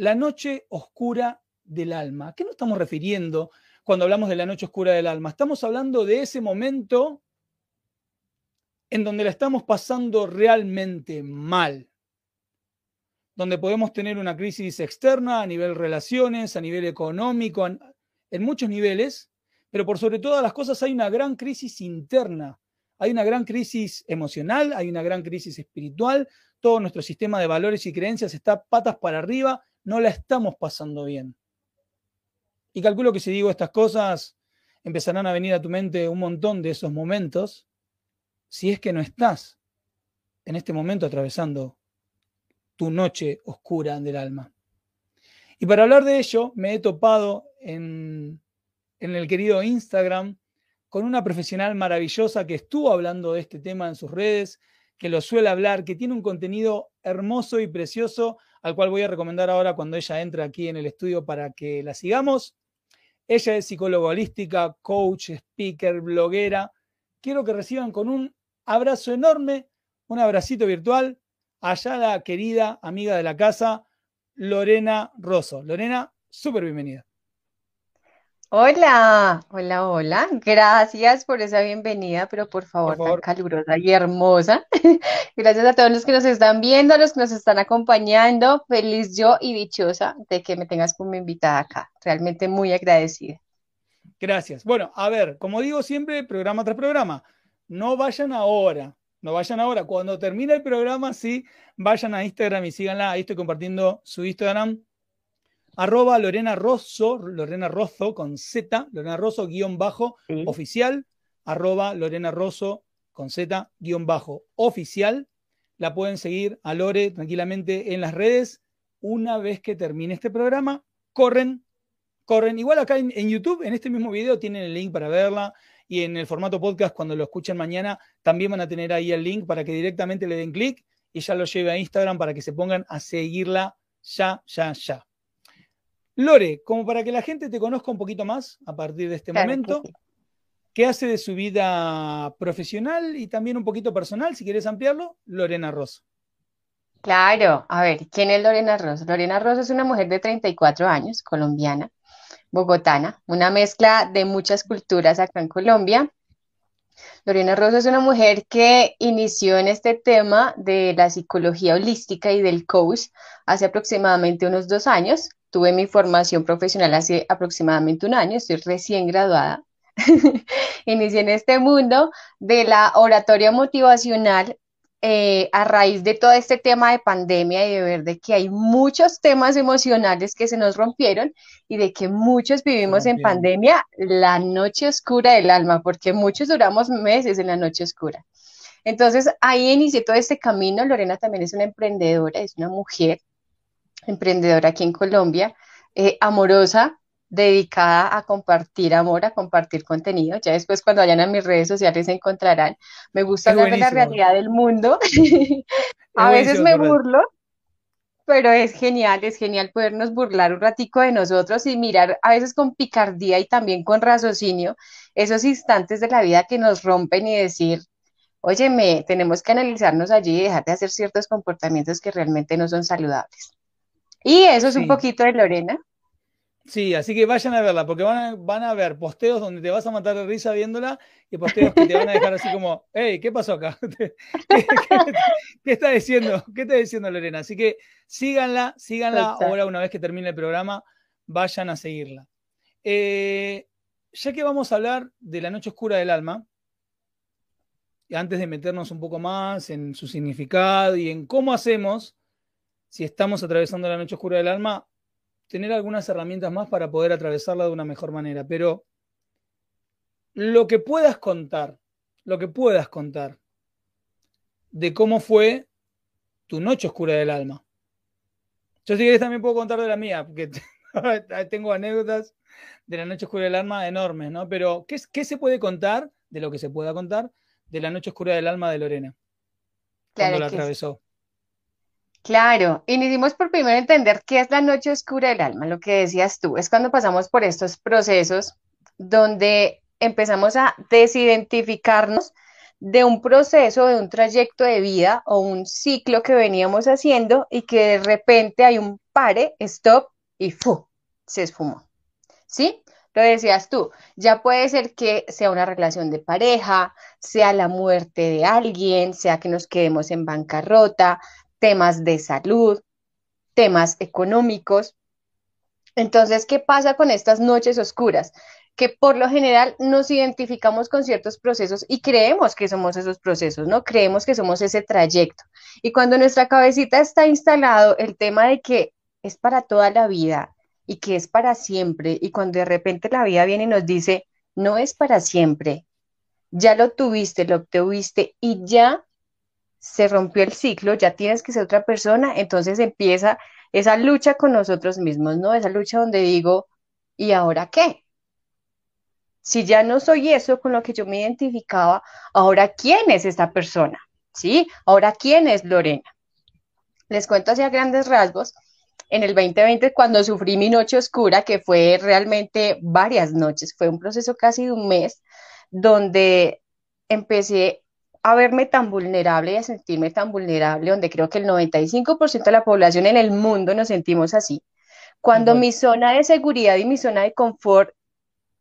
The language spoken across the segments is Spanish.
La noche oscura del alma. ¿A qué nos estamos refiriendo cuando hablamos de la noche oscura del alma? Estamos hablando de ese momento en donde la estamos pasando realmente mal, donde podemos tener una crisis externa a nivel relaciones, a nivel económico, en muchos niveles, pero por sobre todas las cosas hay una gran crisis interna, hay una gran crisis emocional, hay una gran crisis espiritual, todo nuestro sistema de valores y creencias está patas para arriba no la estamos pasando bien. Y calculo que si digo estas cosas, empezarán a venir a tu mente un montón de esos momentos, si es que no estás en este momento atravesando tu noche oscura del alma. Y para hablar de ello, me he topado en, en el querido Instagram con una profesional maravillosa que estuvo hablando de este tema en sus redes, que lo suele hablar, que tiene un contenido hermoso y precioso al cual voy a recomendar ahora cuando ella entre aquí en el estudio para que la sigamos. Ella es psicóloga holística, coach, speaker, bloguera. Quiero que reciban con un abrazo enorme, un abracito virtual, allá la querida amiga de la casa, Lorena Rosso. Lorena, súper bienvenida. Hola, hola, hola. Gracias por esa bienvenida, pero por favor, tan calurosa y hermosa. Gracias a todos los que nos están viendo, a los que nos están acompañando. Feliz yo y dichosa de que me tengas como invitada acá. Realmente muy agradecida. Gracias. Bueno, a ver, como digo siempre, programa tras programa, no vayan ahora, no vayan ahora. Cuando termine el programa, sí, vayan a Instagram y síganla. Ahí estoy compartiendo su Instagram arroba Lorena Rosso, Lorena Rosso con Z, Lorena Rosso guion bajo oficial, arroba Lorena Rosso con Z guion bajo oficial. La pueden seguir a Lore tranquilamente en las redes. Una vez que termine este programa, corren, corren. Igual acá en, en YouTube, en este mismo video, tienen el link para verla. Y en el formato podcast, cuando lo escuchen mañana, también van a tener ahí el link para que directamente le den clic y ya lo lleve a Instagram para que se pongan a seguirla ya, ya, ya. Lore, como para que la gente te conozca un poquito más a partir de este momento, ¿qué hace de su vida profesional y también un poquito personal, si quieres ampliarlo? Lorena Rosso. Claro, a ver, ¿quién es Lorena Rosso? Lorena Rosso es una mujer de 34 años, colombiana, bogotana, una mezcla de muchas culturas acá en Colombia. Lorena Rosso es una mujer que inició en este tema de la psicología holística y del coach hace aproximadamente unos dos años. Tuve mi formación profesional hace aproximadamente un año, estoy recién graduada. Inicié en este mundo de la oratoria motivacional eh, a raíz de todo este tema de pandemia y de ver de que hay muchos temas emocionales que se nos rompieron y de que muchos vivimos en pandemia la noche oscura del alma, porque muchos duramos meses en la noche oscura. Entonces ahí inicié todo este camino. Lorena también es una emprendedora, es una mujer emprendedora aquí en Colombia, eh, amorosa, dedicada a compartir amor, a compartir contenido. Ya después cuando vayan a mis redes sociales se encontrarán. Me gusta hablar de la realidad del mundo. a veces me burlo, pero es genial, es genial podernos burlar un ratico de nosotros y mirar a veces con picardía y también con raciocinio esos instantes de la vida que nos rompen y decir, óyeme, tenemos que analizarnos allí y dejar de hacer ciertos comportamientos que realmente no son saludables. Y eso es un poquito de Lorena. Sí, así que vayan a verla, porque van a, van a ver posteos donde te vas a matar de risa viéndola y posteos que te van a dejar así como, hey, ¿qué pasó acá? ¿Qué, está diciendo? ¿Qué está diciendo Lorena? Así que síganla, síganla ahora una vez que termine el programa, vayan a seguirla. Eh, ya que vamos a hablar de la noche oscura del alma, y antes de meternos un poco más en su significado y en cómo hacemos si estamos atravesando la noche oscura del alma, tener algunas herramientas más para poder atravesarla de una mejor manera. Pero lo que puedas contar, lo que puedas contar de cómo fue tu noche oscura del alma, Yo si querés también puedo contar de la mía, porque tengo anécdotas de la noche oscura del alma enormes, ¿no? Pero, ¿qué, ¿qué, se puede contar, de lo que se pueda contar, de la noche oscura del alma de Lorena? Claro cuando la atravesó. Claro, iniciamos por primero entender qué es la noche oscura del alma, lo que decías tú, es cuando pasamos por estos procesos donde empezamos a desidentificarnos de un proceso, de un trayecto de vida o un ciclo que veníamos haciendo y que de repente hay un pare, stop y ¡fu! se esfumó. ¿Sí? Lo decías tú, ya puede ser que sea una relación de pareja, sea la muerte de alguien, sea que nos quedemos en bancarrota, temas de salud, temas económicos. Entonces, ¿qué pasa con estas noches oscuras? que por lo general nos identificamos con ciertos procesos y creemos que somos esos procesos, ¿no? Creemos que somos ese trayecto. Y cuando nuestra cabecita está instalado el tema de que es para toda la vida y que es para siempre, y cuando de repente la vida viene y nos dice, no es para siempre, ya lo tuviste, lo obtuviste y ya se rompió el ciclo, ya tienes que ser otra persona, entonces empieza esa lucha con nosotros mismos, ¿no? Esa lucha donde digo, ¿y ahora qué? Si ya no soy eso con lo que yo me identificaba, ahora quién es esta persona, ¿sí? Ahora quién es Lorena. Les cuento hacia grandes rasgos. En el 2020, cuando sufrí mi noche oscura, que fue realmente varias noches, fue un proceso casi de un mes, donde empecé a verme tan vulnerable y a sentirme tan vulnerable, donde creo que el 95% de la población en el mundo nos sentimos así. Cuando mi zona de seguridad y mi zona de confort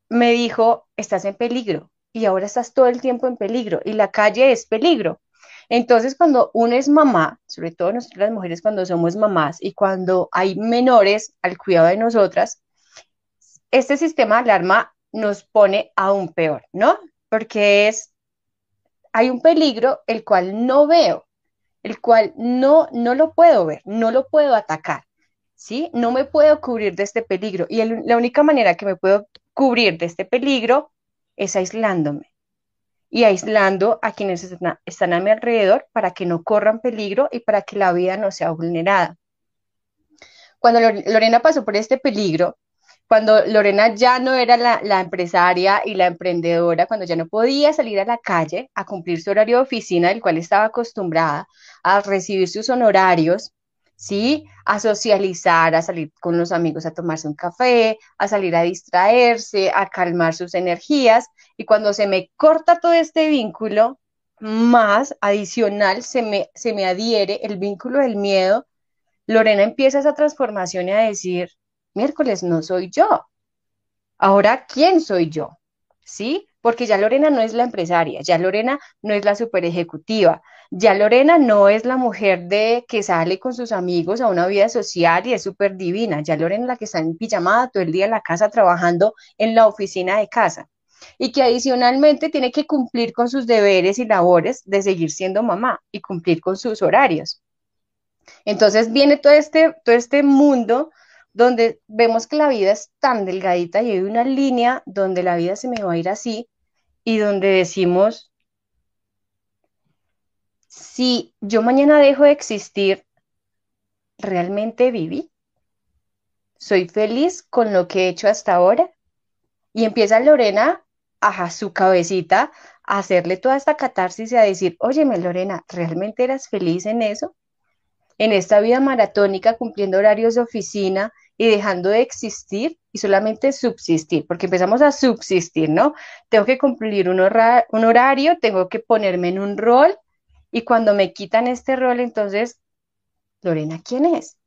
me dijo, estás en peligro y ahora estás todo el tiempo en peligro y la calle es peligro. Entonces, cuando uno es mamá, sobre todo nosotros las mujeres cuando somos mamás y cuando hay menores al cuidado de nosotras, este sistema de alarma nos pone aún peor, ¿no? Porque es, hay un peligro el cual no veo, el cual no, no lo puedo ver, no lo puedo atacar, ¿sí? No me puedo cubrir de este peligro y la única manera que me puedo cubrir de este peligro es aislándome y aislando a quienes están a mi alrededor para que no corran peligro y para que la vida no sea vulnerada. Cuando Lorena pasó por este peligro, cuando Lorena ya no era la, la, empresaria y la emprendedora, cuando ya no podía salir a la calle a cumplir su horario de oficina, del cual estaba acostumbrada a recibir sus honorarios, ¿sí? A socializar, a salir con los amigos a tomarse un café, a salir a distraerse, a calmar sus energías. Y cuando se me corta todo este vínculo, más adicional se me, se me adhiere el vínculo del miedo, Lorena empieza esa transformación y a decir, miércoles no soy yo. Ahora, ¿quién soy yo? ¿Sí? Porque ya Lorena no es la empresaria, ya Lorena no es la super ejecutiva, ya Lorena no es la mujer de que sale con sus amigos a una vida social y es súper divina. Ya Lorena es la que está en pijamada todo el día en la casa trabajando en la oficina de casa y que adicionalmente tiene que cumplir con sus deberes y labores de seguir siendo mamá y cumplir con sus horarios. Entonces viene todo este, todo este mundo donde vemos que la vida es tan delgadita y hay una línea donde la vida se me va a ir así y donde decimos, si yo mañana dejo de existir, ¿realmente viví? ¿Soy feliz con lo que he hecho hasta ahora? Y empieza Lorena a su cabecita a hacerle toda esta catarsis y a decir, óyeme Lorena, ¿realmente eras feliz en eso? En esta vida maratónica, cumpliendo horarios de oficina y dejando de existir y solamente subsistir, porque empezamos a subsistir, ¿no? Tengo que cumplir un, un horario, tengo que ponerme en un rol, y cuando me quitan este rol, entonces, Lorena, ¿quién es?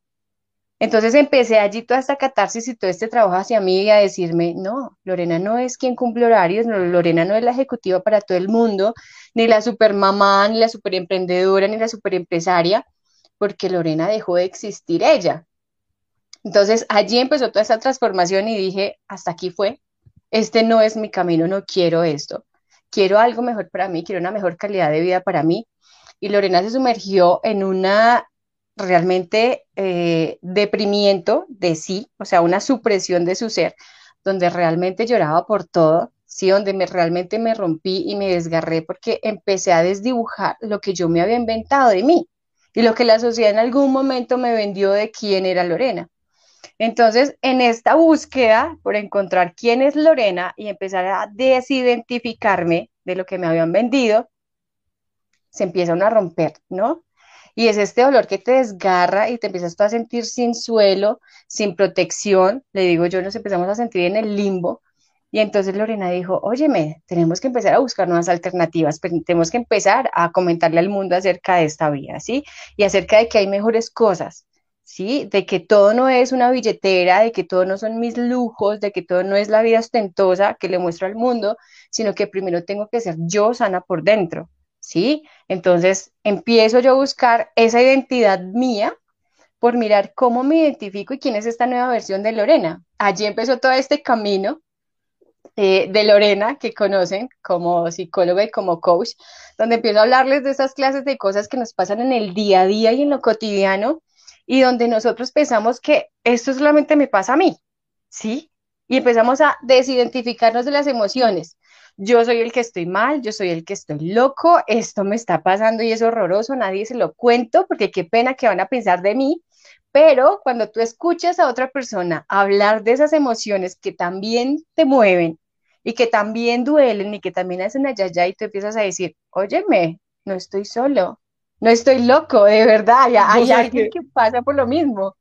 Entonces empecé allí toda esta catarsis y todo este trabajo hacia mí y a decirme, no, Lorena no es quien cumple horarios, Lorena no es la ejecutiva para todo el mundo, ni la supermamá, ni la superemprendedora, ni la superempresaria, porque Lorena dejó de existir ella. Entonces allí empezó toda esta transformación y dije, hasta aquí fue, este no es mi camino, no quiero esto, quiero algo mejor para mí, quiero una mejor calidad de vida para mí, y Lorena se sumergió en una realmente eh, deprimiento de sí, o sea, una supresión de su ser, donde realmente lloraba por todo, sí, donde me, realmente me rompí y me desgarré porque empecé a desdibujar lo que yo me había inventado de mí. Y lo que la sociedad en algún momento me vendió de quién era Lorena. Entonces, en esta búsqueda por encontrar quién es Lorena y empezar a desidentificarme de lo que me habían vendido, se empieza a romper, ¿no? Y es este dolor que te desgarra y te empiezas a sentir sin suelo, sin protección. Le digo yo, nos empezamos a sentir en el limbo. Y entonces Lorena dijo, óyeme, tenemos que empezar a buscar nuevas alternativas, tenemos que empezar a comentarle al mundo acerca de esta vida, ¿sí? Y acerca de que hay mejores cosas, ¿sí? De que todo no es una billetera, de que todo no son mis lujos, de que todo no es la vida ostentosa que le muestro al mundo, sino que primero tengo que ser yo sana por dentro, ¿sí? Entonces empiezo yo a buscar esa identidad mía por mirar cómo me identifico y quién es esta nueva versión de Lorena. Allí empezó todo este camino de Lorena que conocen como psicóloga y como coach, donde empiezo a hablarles de esas clases de cosas que nos pasan en el día a día y en lo cotidiano y donde nosotros pensamos que esto solamente me pasa a mí, ¿sí? Y empezamos a desidentificarnos de las emociones yo soy el que estoy mal, yo soy el que estoy loco, esto me está pasando y es horroroso, nadie se lo cuento porque qué pena que van a pensar de mí. Pero cuando tú escuchas a otra persona hablar de esas emociones que también te mueven y que también duelen y que también hacen allá y tú empiezas a decir, óyeme, no estoy solo, no estoy loco, de verdad, hay, alguien que... que... pasa por lo mismo.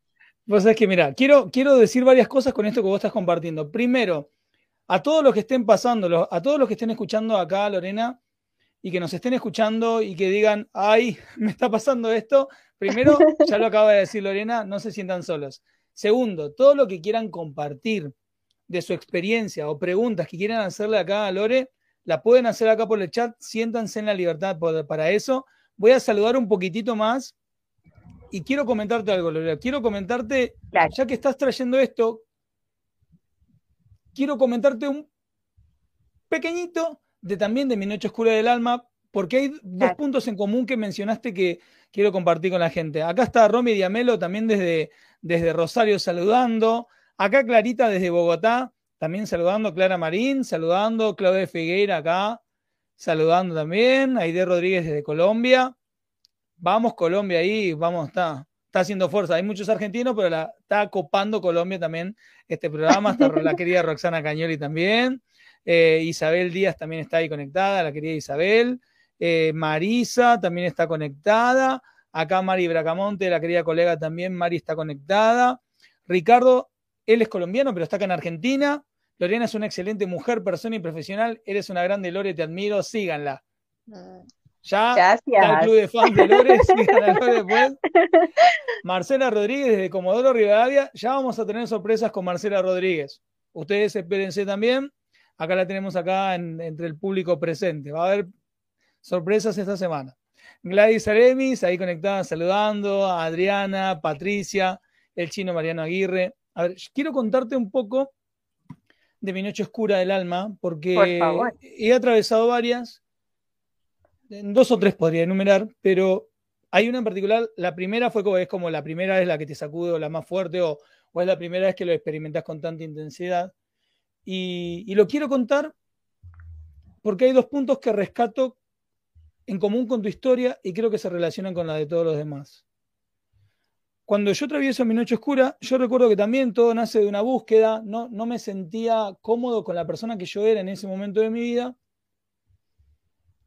Vos sabés que, mira, quiero, quiero decir varias cosas con esto que vos estás compartiendo. Primero, a todos los que estén pasando, a todos los que estén escuchando acá, Lorena, y que nos estén escuchando y que digan, ay, me está pasando esto. Primero, ya lo acaba de decir Lorena, no se sientan solos. Segundo, todo lo que quieran compartir de su experiencia o preguntas que quieran hacerle acá a Lore, la pueden hacer acá por el chat, siéntanse en la libertad para eso. Voy a saludar un poquitito más y quiero comentarte algo, Lorena. Quiero comentarte, ya que estás trayendo esto, quiero comentarte un pequeñito de también de Mi Noche Oscura del Alma, porque hay dos puntos en común que mencionaste que quiero compartir con la gente. Acá está Romy Diamelo también desde, desde Rosario saludando. Acá Clarita desde Bogotá también saludando. Clara Marín saludando. Claudia Figueira acá saludando también. Aide Rodríguez desde Colombia. Vamos Colombia ahí, vamos, está está haciendo fuerza. Hay muchos argentinos, pero la, está copando Colombia también este programa. Está la querida Roxana Cañoli también. Eh, Isabel Díaz también está ahí conectada, la querida Isabel. Eh, Marisa también está conectada. Acá Mari Bracamonte, la querida colega también, Mari está conectada. Ricardo, él es colombiano, pero está acá en Argentina. Lorena es una excelente mujer, persona y profesional. Eres una grande Lore, te admiro, síganla. Mm. Ya Gracias. el club de fans de Lore, después. Marcela Rodríguez desde Comodoro Rivadavia. Ya vamos a tener sorpresas con Marcela Rodríguez. Ustedes espérense también. Acá la tenemos acá entre el público presente. Va a haber sorpresas esta semana. Gladys Aremis, ahí conectada, saludando. A Adriana, Patricia, el chino Mariano Aguirre. A ver, quiero contarte un poco de mi noche oscura del alma, porque he atravesado varias dos o tres podría enumerar, pero hay una en particular, la primera fue como, es como la primera es la que te sacude o la más fuerte o, es la primera vez que lo experimentas con tanta intensidad. Y, lo quiero contar porque hay dos puntos que rescato en común con tu historia y creo que se relacionan con la de todos los demás. Cuando yo atravieso mi noche oscura, yo recuerdo que también todo nace de una búsqueda, no, no me sentía cómodo con la persona que yo era en ese momento de mi vida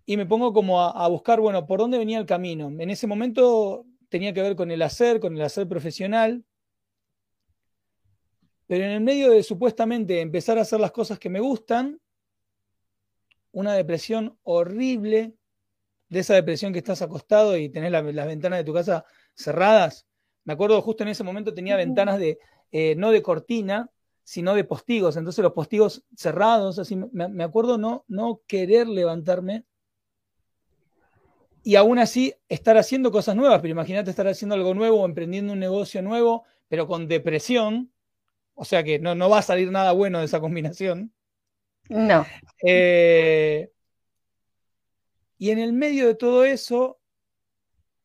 y me pongo como a, buscar, bueno, por dónde venía el camino. En ese momento tenía que ver con el hacer, con el hacer profesional, pero en el medio de supuestamente empezar a hacer las cosas que me gustan, una depresión horrible, de esa depresión que estás acostado y tenés las ventanas de tu casa cerradas. Me acuerdo justo en ese momento tenía ventanas de, eh, no de cortina, sino de postigos, entonces los postigos cerrados, así me, me acuerdo no, no querer levantarme y aún así estar haciendo cosas nuevas, pero imagínate estar haciendo algo nuevo o emprendiendo un negocio nuevo, pero con depresión, o sea que no, no va a salir nada bueno de esa combinación. No. Eh, y en el medio de todo eso,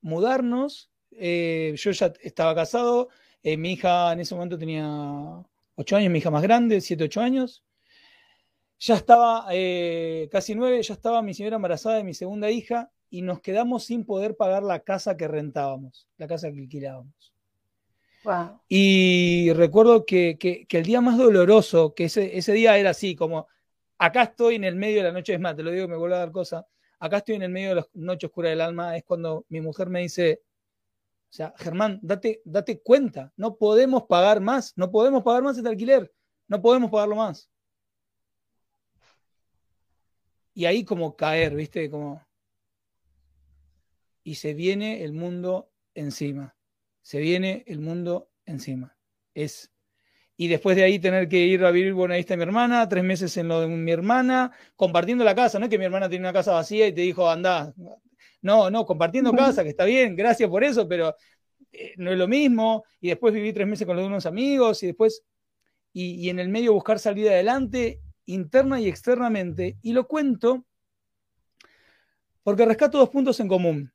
mudarnos, eh, yo ya estaba casado, eh, mi hija en ese momento tenía ocho años, mi hija más grande, siete, ocho años. Ya estaba casi nueve, ya estaba mi señora embarazada de mi segunda hija y nos quedamos sin poder pagar la casa que rentábamos, la casa que alquilábamos. Y recuerdo que, el día más doloroso, que ese, ese, día era así, como acá estoy en el medio de la noche, es más, te lo digo, me vuelvo a dar cosa, acá estoy en el medio de la noche oscura del alma, es cuando mi mujer me dice, o sea, Germán, date, date cuenta, no podemos pagar más, no podemos pagar más este alquiler, no podemos pagarlo más. Y ahí como caer, ¿viste? Como... Y se viene el mundo encima se viene el mundo encima. Es. Y después de ahí tener que ir a vivir, bueno, ahí está mi hermana, tres meses en lo de mi hermana, compartiendo la casa, no es que mi hermana tiene una casa vacía y te dijo, anda. No, no, compartiendo casa, que está bien, gracias por eso, pero eh, no es lo mismo. Y después viví tres meses con los de unos amigos y después, y, y en el medio buscar salir adelante interna y externamente. Y lo cuento porque rescato dos puntos en común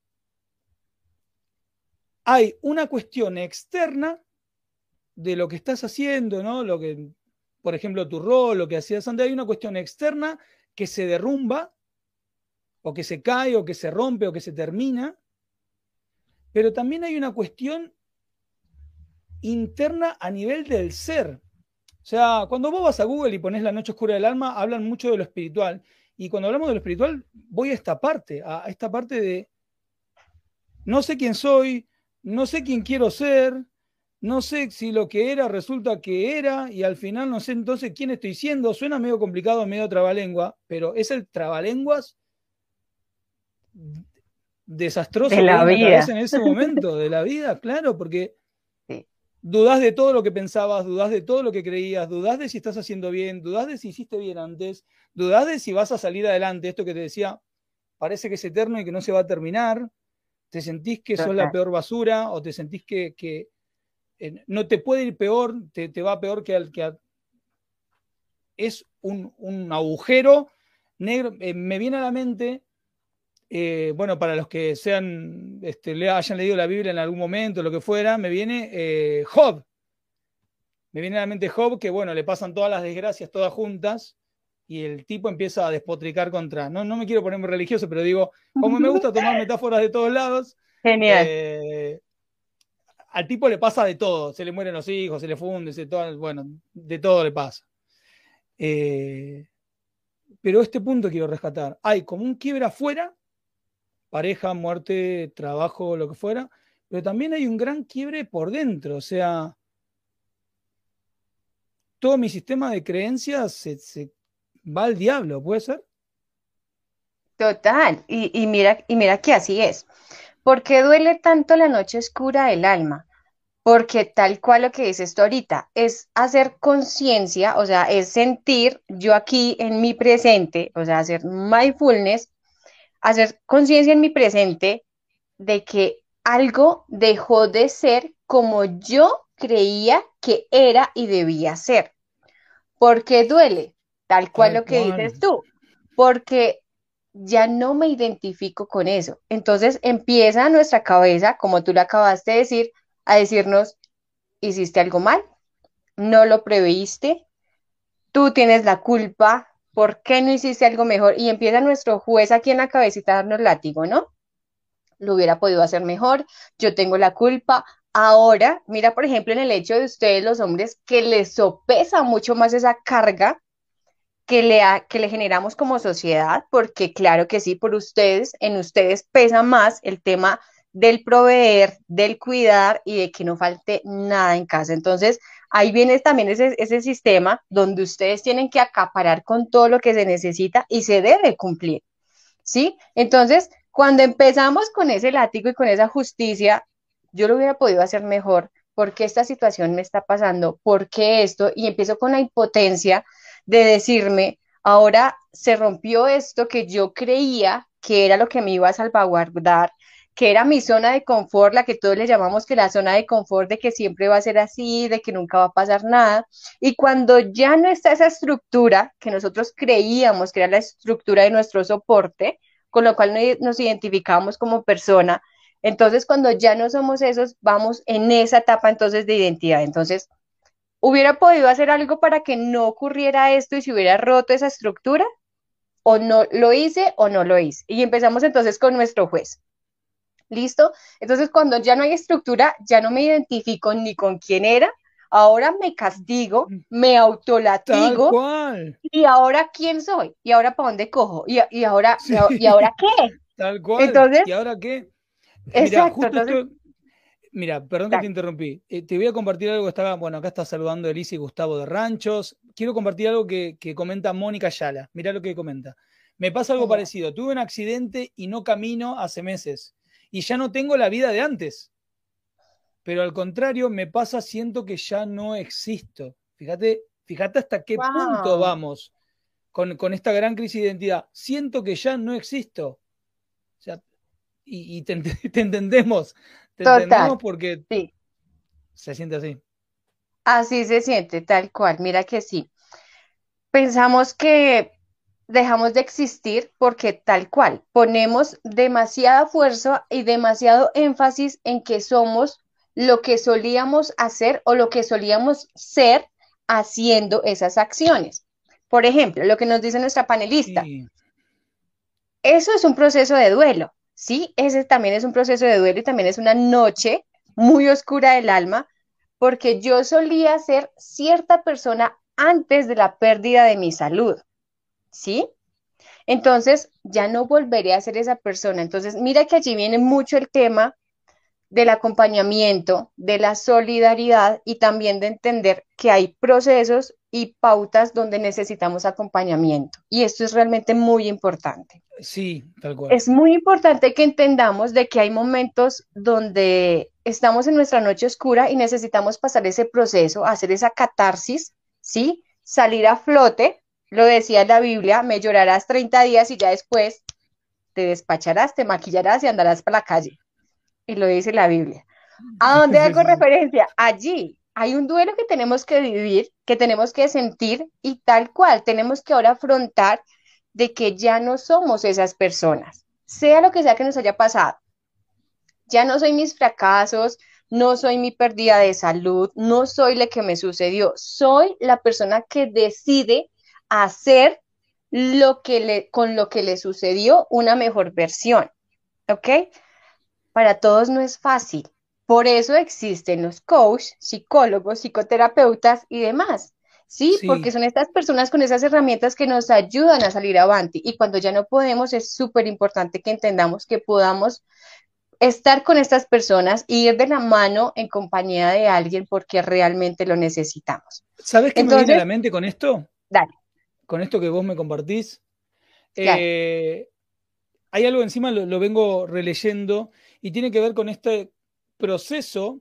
hay una cuestión externa de lo que estás haciendo, ¿no? Lo que, por ejemplo, tu rol, lo que hacías antes, hay una cuestión externa que se derrumba, o que se cae, o que se rompe, o que se termina, pero también hay una cuestión interna a nivel del ser. O sea, cuando vos vas a Google y pones la noche oscura del alma, hablan mucho de lo espiritual. Y cuando hablamos de lo espiritual, voy a esta parte, a esta parte de no sé quién soy, no sé quién quiero ser, no sé si lo que era resulta que era y al final no sé entonces quién estoy siendo. Suena medio complicado, medio trabalengua, pero es el trabalenguas desastroso de la vida. en ese momento de la vida, claro, porque dudas de todo lo que pensabas, dudas de todo lo que creías, dudas de si estás haciendo bien, dudas de si hiciste bien antes, dudas de si vas a salir adelante, esto que te decía, parece que es eterno y que no se va a terminar te sentís que sos la peor basura o te sentís que, eh, no te puede ir peor, te, va peor que al que... Es un, agujero negro. Eh, me viene a la mente, eh, bueno, para los que sean, este, le, hayan leído la Biblia en algún momento, lo que fuera, me viene Job. Me viene a la mente Job, que bueno, le pasan todas las desgracias todas juntas y el tipo empieza a despotricar contra, no, no me quiero poner muy religioso, pero digo, como me gusta tomar metáforas de todos lados, Genial. Eh, al tipo le pasa de todo, se le mueren los hijos, se le funde, se todo, bueno, de todo le pasa. Eh, pero este punto quiero rescatar, hay como un quiebre afuera, pareja, muerte, trabajo, lo que fuera, pero también hay un gran quiebre por dentro, o sea, todo mi sistema de creencias se, se va al diablo, ¿puede ser? Total, y, mira, y mira que así es. ¿Por qué duele tanto la noche oscura del alma? Porque tal cual lo que dices tú ahorita, es hacer conciencia, o sea, es sentir yo aquí en mi presente, o sea, hacer mindfulness, hacer conciencia en mi presente de que algo dejó de ser como yo creía que era y debía ser. ¿Por qué duele? Tal cual lo que dices tú, porque ya no me identifico con eso. Entonces empieza nuestra cabeza, como tú lo acabaste de decir, a decirnos, hiciste algo mal, no lo preveíste, tú tienes la culpa, ¿por qué no hiciste algo mejor? Y empieza nuestro juez aquí en la cabecita a darnos látigo, ¿no? Lo hubiera podido hacer mejor, yo tengo la culpa. Ahora, mira, por ejemplo, en el hecho de ustedes, los hombres, que les sopesa mucho más esa carga que le, que le generamos como sociedad, porque claro que sí, por ustedes, en ustedes pesa más el tema del proveer, del cuidar y de que no falte nada en casa. Entonces, ahí viene también ese, ese sistema donde ustedes tienen que acaparar con todo lo que se necesita y se debe cumplir. ¿Sí? Entonces, cuando empezamos con ese látigo y con esa justicia, yo lo hubiera podido hacer mejor. ¿Por qué esta situación me está pasando? ¿Por qué esto? Y empiezo con la impotencia de decirme, ahora se rompió esto que yo creía que era lo que me iba a salvaguardar, que era mi zona de confort, la que todos le llamamos que la zona de confort, de que siempre va a ser así, de que nunca va a pasar nada. Y cuando ya no está esa estructura que nosotros creíamos que era la estructura de nuestro soporte, con lo cual nos identificamos como persona, entonces cuando ya no somos esos, vamos en esa etapa entonces de identidad. Entonces, ¿Hubiera podido hacer algo para que no ocurriera esto y se hubiera roto esa estructura? o no lo hice o no lo hice. Y empezamos entonces con nuestro juez. ¿Listo? Entonces, cuando ya no hay estructura, ya no me identifico ni con quién era, ahora me castigo, mm. me autolatigo. ¿Y ahora quién soy? ¿Y ahora para dónde cojo? ¿Y, ahora, ¿y ahora qué? Tal cual. Entonces, ¿Y ahora qué? Mira, exacto, mira, perdón que te interrumpí. Eh, te voy a compartir algo que estaba, bueno, acá está saludando Elisa y Gustavo de Ranchos. Quiero compartir algo que, comenta Mónica Yala. Mira lo que comenta. Me pasa algo parecido. Tuve un accidente y no camino hace meses. Y ya no tengo la vida de antes. Pero al contrario, me pasa, siento que ya no existo. Fíjate, fíjate hasta qué punto vamos con, con esta gran crisis de identidad. Siento que ya no existo y, te, entendemos. Te entendemos porque se siente así. Así se siente, tal cual. Mira que sí. Pensamos que dejamos de existir porque tal cual ponemos demasiada fuerza y demasiado énfasis en que somos lo que solíamos hacer o lo que solíamos ser haciendo esas acciones. Por ejemplo, lo que nos dice nuestra panelista. Eso es un proceso de duelo. Sí, ese también es un proceso de duelo y también es una noche muy oscura del alma, porque yo solía ser cierta persona antes de la pérdida de mi salud, ¿sí? Entonces, ya no volveré a ser esa persona. Entonces, mira que allí viene mucho el tema del acompañamiento, de la solidaridad y también de entender que hay procesos y pautas donde necesitamos acompañamiento. Y esto es realmente muy importante. Sí, tal cual. Es muy importante que entendamos de que hay momentos donde estamos en nuestra noche oscura y necesitamos pasar ese proceso, hacer esa catarsis, ¿sí? Salir a flote, lo decía la Biblia, me llorarás 30 días y ya después te despacharás, te maquillarás y andarás para la calle. Y lo dice la Biblia. ¿A dónde hago referencia? Allí, hay un duelo que tenemos que vivir, que tenemos que sentir y tal cual tenemos que ahora afrontar de que ya no somos esas personas, sea lo que sea que nos haya pasado. Ya no soy mis fracasos, no soy mi pérdida de salud, no soy lo que me sucedió, soy la persona que decide hacer lo que le, con lo que le sucedió una mejor versión. ¿Ok? Para todos no es fácil, por eso existen los coaches, psicólogos, psicoterapeutas y demás. ¿Sí? Porque son estas personas con esas herramientas que nos ayudan a salir adelante. Y cuando ya no podemos, es súper importante que entendamos que podamos estar con estas personas y ir de la mano en compañía de alguien porque realmente lo necesitamos. ¿Sabes qué me viene a la mente con esto? Dale. Con esto que vos me compartís. Eh, hay algo encima, lo, vengo releyendo, y tiene que ver con este, proceso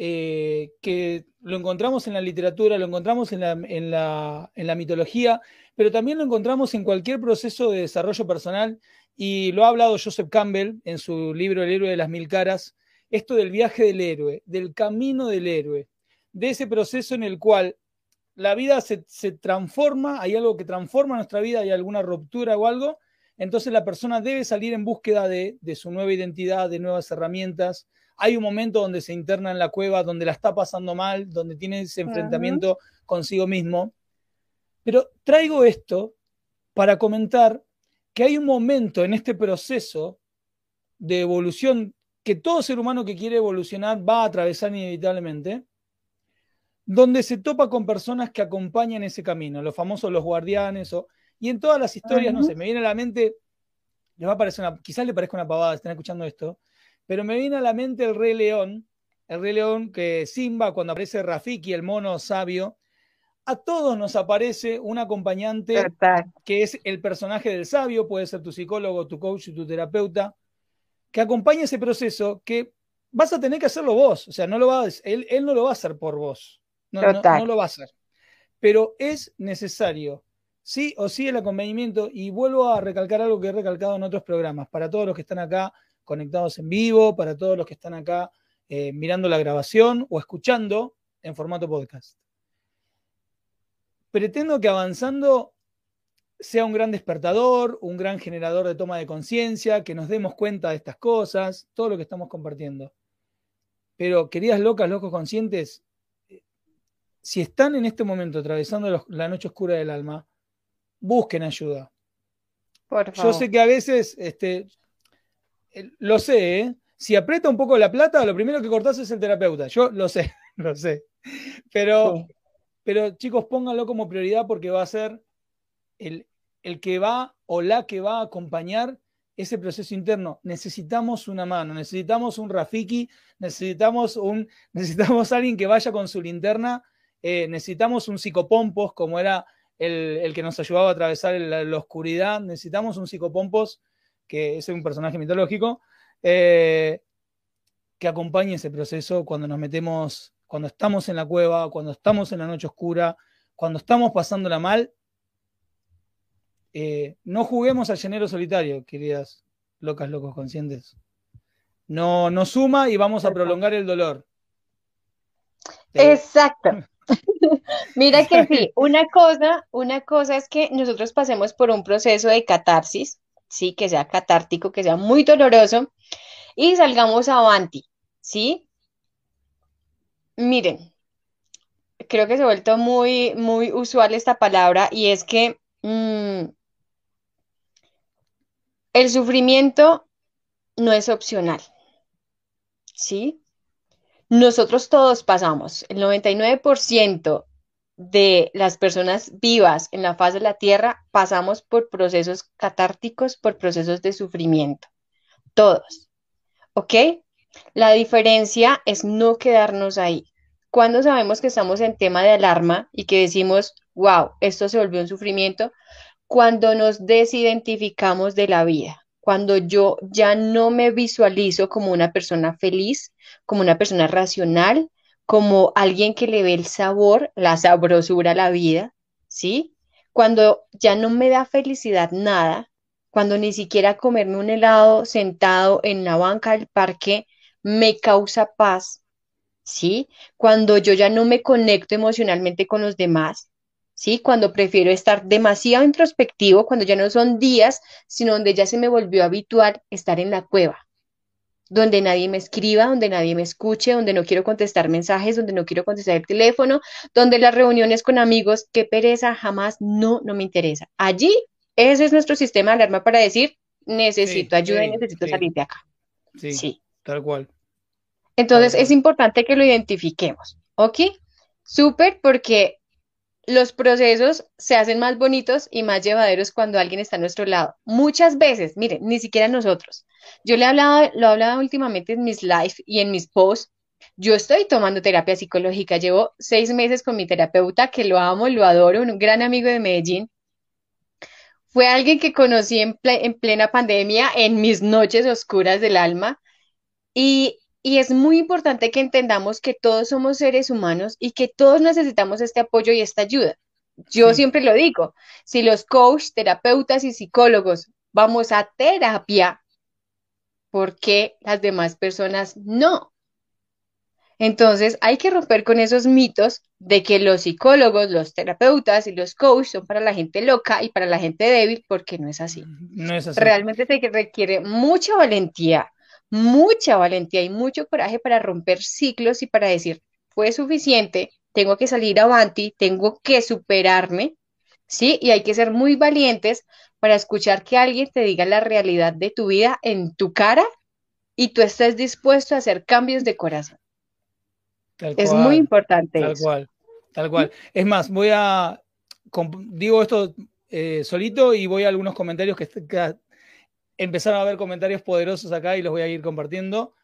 eh, que lo encontramos en la literatura, lo encontramos en la, en, la, en la, mitología, pero también lo encontramos en cualquier proceso de desarrollo personal y lo ha hablado Joseph Campbell en su libro El héroe de las mil caras, esto del viaje del héroe, del camino del héroe, de ese proceso en el cual la vida se, se transforma, hay algo que transforma nuestra vida, hay alguna ruptura o algo, entonces la persona debe salir en búsqueda de, de su nueva identidad, de nuevas herramientas, hay un momento donde se interna en la cueva, donde la está pasando mal, donde tiene ese enfrentamiento consigo mismo. Pero traigo esto para comentar que hay un momento en este proceso de evolución que todo ser humano que quiere evolucionar va a atravesar inevitablemente, donde se topa con personas que acompañan ese camino, los famosos los guardianes, o, y en todas las historias, no sé, me viene a la mente, les va a parecer una, quizás le parezca una pavada, están escuchando esto, pero me viene a la mente el Rey León, el Rey León que Simba, cuando aparece Rafiki, el mono sabio, a todos nos aparece un acompañante que es el personaje del sabio, puede ser tu psicólogo, tu coach, tu terapeuta, que acompaña ese proceso que vas a tener que hacerlo vos, o sea, no lo va él, él no lo va a hacer por vos, no, no, lo va a hacer, pero es necesario, sí o sí el acompañamiento, y vuelvo a recalcar algo que he recalcado en otros programas, para todos los que están acá conectados en vivo, para todos los que están acá eh, mirando la grabación o escuchando en formato podcast. Pretendo que avanzando sea un gran despertador, un gran generador de toma de conciencia, que nos demos cuenta de estas cosas, todo lo que estamos compartiendo. Pero, queridas locas, locos conscientes, si están en este momento atravesando la noche oscura del alma, busquen ayuda. Yo sé que a veces, este, lo sé, ¿eh? si aprieta un poco la plata, lo primero que cortás es el terapeuta. Yo lo sé, lo sé. Pero, pero chicos, pónganlo como prioridad porque va a ser el, el que va o la que va a acompañar ese proceso interno. Necesitamos una mano, necesitamos un Rafiki, necesitamos, un, necesitamos alguien que vaya con su linterna, eh, necesitamos un psicopompos, como era el, que nos ayudaba a atravesar la, oscuridad, necesitamos un psicopompos, que es un personaje mitológico, eh, que acompañe ese proceso cuando nos metemos, cuando estamos en la cueva, cuando estamos en la noche oscura, cuando estamos pasándola mal, eh, no juguemos al llenero solitario, queridas locas, locos conscientes. No, no suma y vamos a prolongar el dolor. Eh, Exacto. Mira que sí, una cosa, una cosa es que nosotros pasemos por un proceso de catarsis, sí, que sea catártico, que sea muy doloroso, y salgamos avanti, ¿sí? Miren, creo que se ha vuelto muy, muy usual esta palabra y es que mm, el sufrimiento no es opcional, ¿sí? Nosotros todos pasamos, el 99% de las personas vivas en la faz de la Tierra pasamos por procesos catárticos, por procesos de sufrimiento. Todos. ¿Ok? La diferencia es no quedarnos ahí. Cuando sabemos que estamos en tema de alarma y que decimos, wow, esto se volvió un sufrimiento, cuando nos desidentificamos de la vida, cuando yo ya no me visualizo como una persona feliz, como una persona racional, como alguien que le ve el sabor, la sabrosura a la vida, ¿sí? Cuando ya no me da felicidad nada, cuando ni siquiera comerme un helado sentado en la banca del parque me causa paz, ¿sí? Cuando yo ya no me conecto emocionalmente con los demás, ¿sí? Cuando prefiero estar demasiado introspectivo, cuando ya no son días, sino donde ya se me volvió habitual estar en la cueva, donde nadie me escriba, donde nadie me escuche, donde no quiero contestar mensajes, donde no quiero contestar el teléfono, donde las reuniones con amigos, qué pereza, jamás, no, no me interesa. Allí, ese es nuestro sistema de alarma para decir, necesito ayuda y necesito salir de acá. Sí, tal cual. Entonces, es importante que lo identifiquemos, ¿ok? Súper, porque los procesos se hacen más bonitos y más llevaderos cuando alguien está a nuestro lado. Muchas veces, miren, ni siquiera nosotros. Yo le he hablado, lo he hablado últimamente en mis live y en mis posts. Yo estoy tomando terapia psicológica. Llevo seis meses con mi terapeuta, que lo amo, lo adoro, un gran amigo de Medellín. Fue alguien que conocí en, en plena pandemia, en mis noches oscuras del alma. Y y es muy importante que entendamos que todos somos seres humanos y que todos necesitamos este apoyo y esta ayuda. Yo siempre lo digo, si los coaches, terapeutas y psicólogos vamos a terapia, ¿por qué las demás personas no? Entonces hay que romper con esos mitos de que los psicólogos, los terapeutas y los coaches son para la gente loca y para la gente débil, porque no es así. No es así. Realmente se requiere mucha valentía, mucha valentía y mucho coraje para romper ciclos y para decir, fue suficiente, tengo que salir avanti, tengo que superarme, ¿sí? Y hay que ser muy valientes para escuchar que alguien te diga la realidad de tu vida en tu cara y tú estés dispuesto a hacer cambios de corazón. es muy importante. Tal cual, tal cual. Es más, voy a, digo esto eh, solito y voy a algunos comentarios que, empezaron a haber comentarios poderosos acá y los voy a ir compartiendo.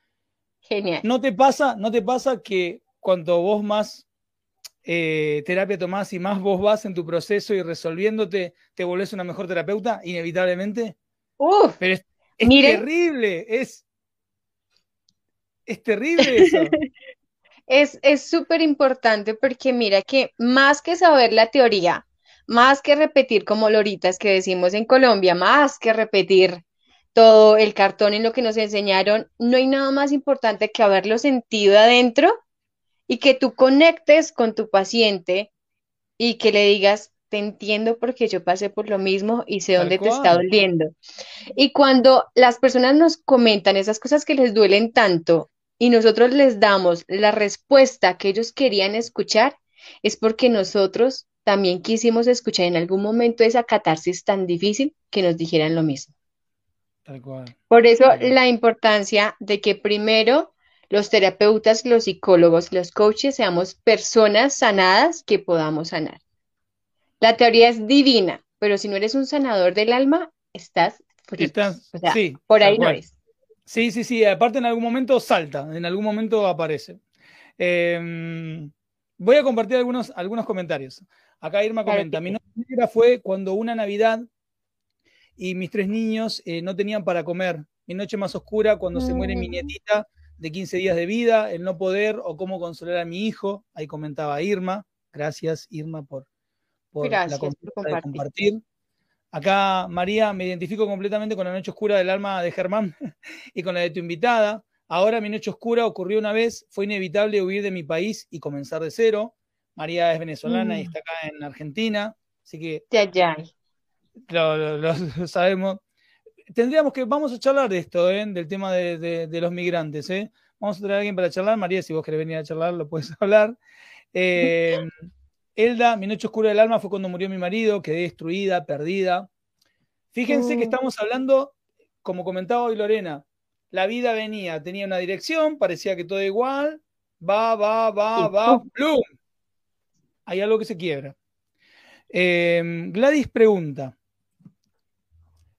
Genial. ¿No te pasa, no te pasa que cuanto vos más eh, terapia tomás y más vos vas en tu proceso y resolviéndote, te volvés una mejor terapeuta, inevitablemente? Uf, Pero es, terrible, es, es terrible eso. es súper importante porque mira que más que saber la teoría, más que repetir como loritas que decimos en Colombia, más que repetir todo el cartón y lo que nos enseñaron, no hay nada más importante que haberlo sentido adentro y que tú conectes con tu paciente y que le digas, te entiendo porque yo pasé por lo mismo y sé dónde te está doliendo. Y cuando las personas nos comentan esas cosas que les duelen tanto y nosotros les damos la respuesta que ellos querían escuchar, es porque nosotros también quisimos escuchar en algún momento esa catarsis tan difícil que nos dijeran lo mismo. Tal cual. Por eso la importancia de que primero los terapeutas, los psicólogos, los coaches seamos personas sanadas que podamos sanar. La teoría es divina, pero si no eres un sanador del alma, estás frito. sí, por ahí no es. Sí, sí, sí. Aparte en algún momento salta, en algún momento aparece. Em, voy a compartir algunos, algunos comentarios. Acá Irma comenta, mi noche negra fue cuando una Navidad y mis tres niños eh, no tenían para comer. Mi noche más oscura cuando se muere mi mm. nietita de 15 días de vida, el no poder o cómo consolar a mi hijo. Ahí comentaba Irma. Gracias, Irma, por, por la compartir. Acá, María, me identifico completamente con la noche oscura del alma de Germán y con la de tu invitada. Ahora mi noche oscura ocurrió una vez, fue inevitable huir de mi país y comenzar de cero. María es venezolana y mm. está acá en Argentina, así que ya, ya. Lo, sabemos. Tendríamos que, vamos a charlar de esto, ¿eh? del tema de, los migrantes. ¿eh? Vamos a traer a alguien para charlar. María, si vos querés venir a charlar, lo puedes hablar. Eh, Elda, mi noche oscura del alma fue cuando murió mi marido, quedé destruida, perdida. Fíjense que oh. estamos hablando, como comentaba hoy Lorena, la vida venía, tenía una dirección, parecía que todo igual, va, va, va, va, ¡plum! Hay algo que se quiebra. Em, Gladys pregunta,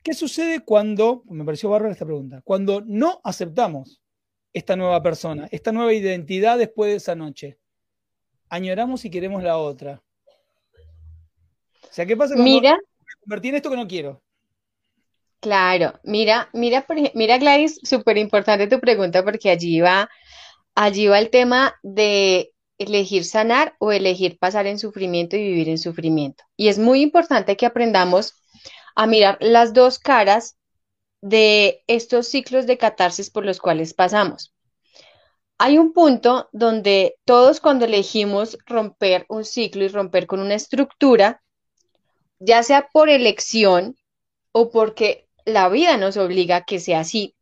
¿qué sucede cuando, me pareció bárbara esta pregunta, cuando no aceptamos esta nueva persona, esta nueva identidad después de esa noche? Añoramos y queremos la otra. O sea, ¿qué pasa cuando mira, me convertí en esto que no quiero? Claro, mira, mira, mira Gladys, súper importante tu pregunta porque allí va, allí va el tema de elegir sanar o elegir pasar en sufrimiento y vivir en sufrimiento. Y es muy importante que aprendamos a mirar las dos caras de estos ciclos de catarsis por los cuales pasamos. Hay un punto donde todos cuando elegimos romper un ciclo y romper con una estructura, ya sea por elección o porque la vida nos obliga a que sea así,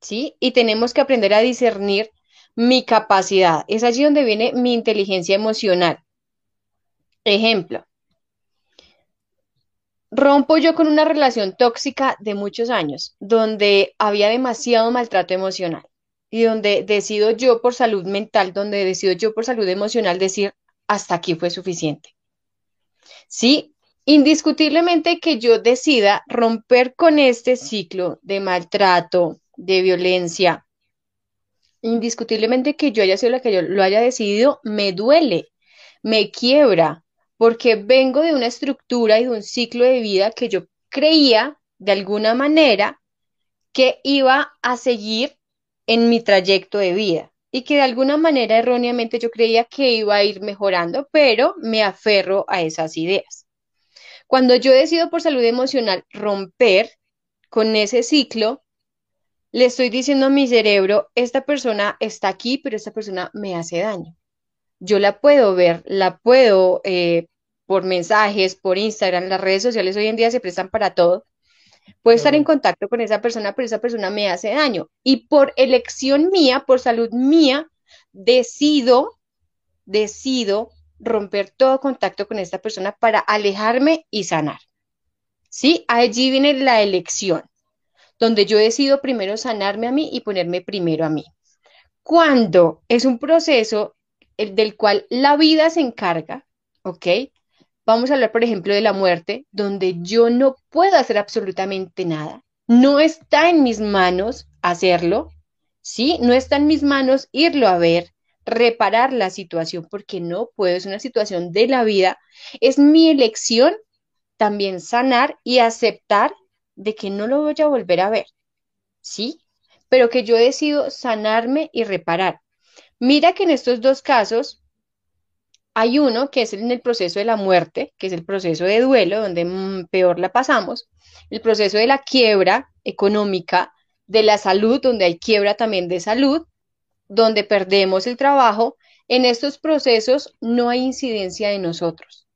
¿sí? Y tenemos que aprender a discernir mi capacidad. Es allí donde viene mi inteligencia emocional. Ejemplo, rompo yo con una relación tóxica de muchos años, donde había demasiado maltrato emocional y donde decido yo por salud mental, donde decido yo por salud emocional decir, hasta aquí fue suficiente. Sí, Indiscutiblemente que yo decida romper con este ciclo de maltrato, de violencia, indiscutiblemente que yo haya sido la que yo lo haya decidido, me duele, me quiebra, porque vengo de una estructura y de un ciclo de vida que yo creía de alguna manera que iba a seguir en mi trayecto de vida y que de alguna manera erróneamente yo creía que iba a ir mejorando, pero me aferro a esas ideas. Cuando yo decido por salud emocional romper con ese ciclo, le estoy diciendo a mi cerebro, esta persona está aquí, pero esta persona me hace daño. Yo la puedo ver, la puedo eh, por mensajes, por Instagram, las redes sociales hoy en día se prestan para todo. Puedo estar en contacto con esa persona, pero esa persona me hace daño. Y por elección mía, por salud mía, decido, decido romper todo contacto con esta persona para alejarme y sanar. ¿Sí? Allí viene la elección, donde yo decido primero sanarme a mí y ponerme primero a mí. Cuando es un proceso el del cual la vida se encarga, ¿ok? Vamos a hablar, por ejemplo, de la muerte, donde yo no puedo hacer absolutamente nada. No está en mis manos hacerlo, ¿sí? No está en mis manos irlo a ver, reparar la situación porque no puedo, es una situación de la vida, es mi elección también sanar y aceptar de que no lo voy a volver a ver, ¿sí? Pero que yo decido sanarme y reparar. Mira que en estos dos casos hay uno que es en el proceso de la muerte, que es el proceso de duelo, donde mm, peor la pasamos, el proceso de la quiebra económica, de la salud, donde hay quiebra también de salud, donde perdemos el trabajo, en estos procesos no hay incidencia de nosotros.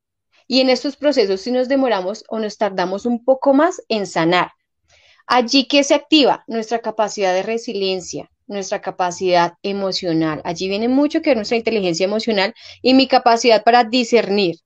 Y en estos procesos si nos demoramos o nos tardamos un poco más en sanar. Allí que se activa nuestra capacidad de resiliencia, nuestra capacidad emocional. Allí viene mucho que nuestra inteligencia emocional y mi capacidad para discernir.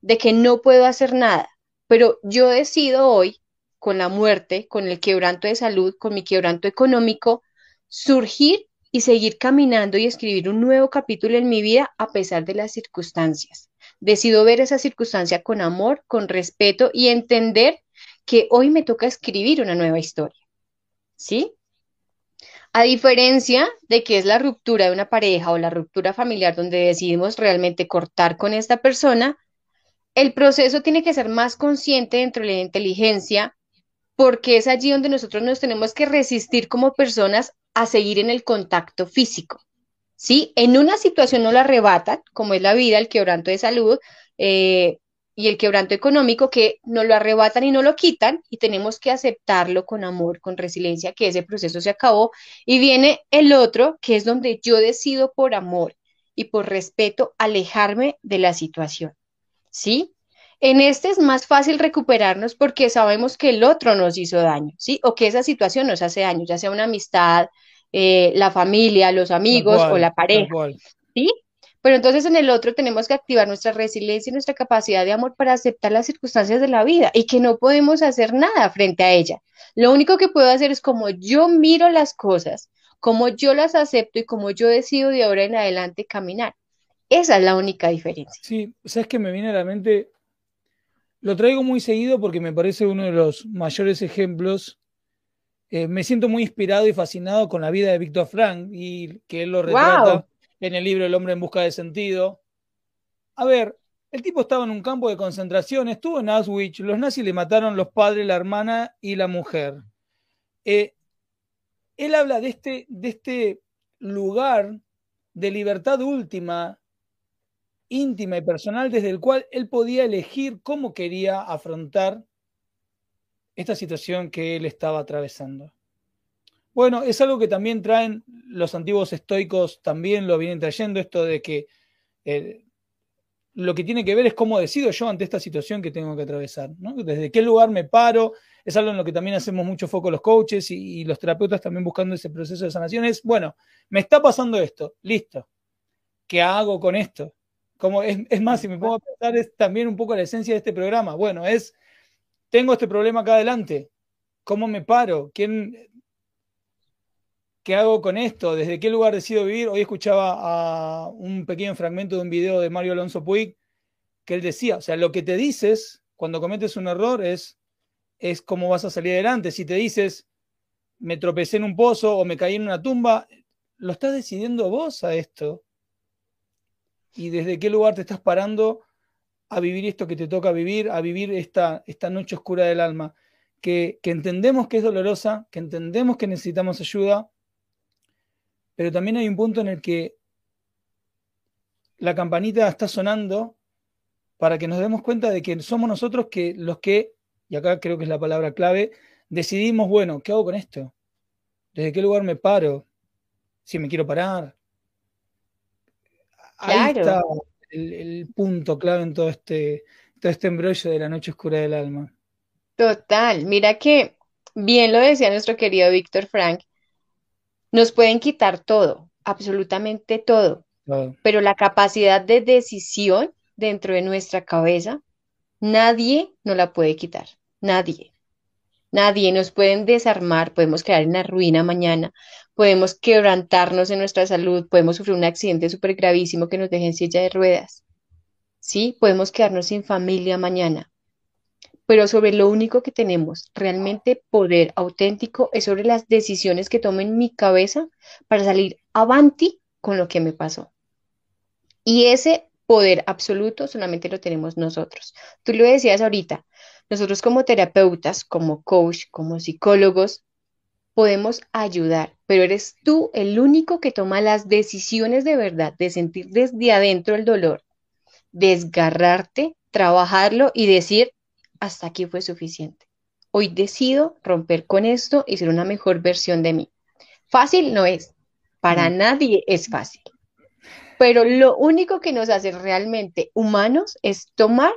de que no puedo hacer nada, pero yo decido hoy, con la muerte, con el quebranto de salud, con mi quebranto económico, surgir y seguir caminando y escribir un nuevo capítulo en mi vida a pesar de las circunstancias. Decido ver esa circunstancia con amor, con respeto y entender que hoy me toca escribir una nueva historia. ¿Sí? A diferencia de que es la ruptura de una pareja o la ruptura familiar donde decidimos realmente cortar con esta persona, el proceso tiene que ser más consciente dentro de la inteligencia porque es allí donde nosotros nos tenemos que resistir como personas a seguir en el contacto físico. ¿Sí? En una situación no la arrebatan, como es la vida, el quebranto de salud eh, y el quebranto económico, que no lo arrebatan y no lo quitan, y tenemos que aceptarlo con amor, con resiliencia, que ese proceso se acabó. Y viene el otro, que es donde yo decido por amor y por respeto alejarme de la situación. ¿Sí? En este es más fácil recuperarnos porque sabemos que el otro nos hizo daño, ¿sí? O que esa situación nos hace daño, ya sea una amistad, eh, la familia, los amigos o la pareja, ¿sí? Pero entonces en el otro tenemos que activar nuestra resiliencia y nuestra capacidad de amor para aceptar las circunstancias de la vida y que no podemos hacer nada frente a ella. Lo único que puedo hacer es como yo miro las cosas, como yo las acepto y como yo decido de ahora en adelante caminar. Esa es la única diferencia. Sí, sabes que me viene a la mente lo traigo muy seguido porque me parece uno de los mayores ejemplos. Eh, me siento muy inspirado y fascinado con la vida de Víctor Frank y que él lo retrata en el libro El hombre en busca de sentido. A ver, el tipo estaba en un campo de concentración, estuvo en Auschwitz, los nazis le mataron los padres, la hermana y la mujer. Eh, él habla de este, de este lugar de libertad última íntima y personal desde el cual él podía elegir cómo quería afrontar esta situación que él estaba atravesando. Bueno, es algo que también traen los antiguos estoicos, también lo vienen trayendo, esto de que eh, lo que tiene que ver es cómo decido yo ante esta situación que tengo que atravesar, Desde qué lugar me paro, es algo en lo que también hacemos mucho foco los coaches y, los terapeutas también buscando ese proceso de sanación, es, bueno, me está pasando esto, listo, ¿qué hago con esto? Como es, más, si me pongo a pensar, es también un poco la esencia de este programa. Bueno, es, tengo este problema acá adelante. ¿Cómo me paro? ¿Quién, ¿Qué hago con esto? ¿Desde qué lugar decido vivir? Hoy escuchaba a un pequeño fragmento de un video de Mario Alonso Puig que él decía, o sea, lo que te dices cuando cometes un error es, es cómo vas a salir adelante. Si te dices, me tropecé en un pozo o me caí en una tumba, lo estás decidiendo vos a esto y desde qué lugar te estás parando a vivir esto que te toca vivir, a vivir esta, esta noche oscura del alma, que, entendemos que es dolorosa, que entendemos que necesitamos ayuda, pero también hay un punto en el que la campanita está sonando para que nos demos cuenta de que somos nosotros que los que, y acá creo que es la palabra clave, decidimos, bueno, ¿qué hago con esto? ¿Desde qué lugar me paro? Si me quiero parar, Ahí está el, punto clave en todo este, todo este embrollo de la noche oscura del alma. Total, mira que bien lo decía nuestro querido Víctor Frank, nos pueden quitar todo, absolutamente todo, pero la capacidad de decisión dentro de nuestra cabeza, nadie nos la puede quitar, nadie. Nadie nos pueden desarmar, podemos quedar en la ruina mañana, podemos quebrantarnos en nuestra salud, podemos sufrir un accidente súper gravísimo que nos deje en silla de ruedas. Sí, podemos quedarnos sin familia mañana. Pero sobre lo único que tenemos realmente poder auténtico es sobre las decisiones que tomo en mi cabeza para salir avanti con lo que me pasó. Y ese poder absoluto solamente lo tenemos nosotros. Tú lo decías ahorita, nosotros como terapeutas, como coach, como psicólogos, podemos ayudar, pero eres tú el único que toma las decisiones de verdad, de sentir desde adentro el dolor, desgarrarte, trabajarlo y decir, hasta aquí fue suficiente. Hoy decido romper con esto y ser una mejor versión de mí. Fácil no es, para nadie es fácil, pero lo único que nos hace realmente humanos es tomar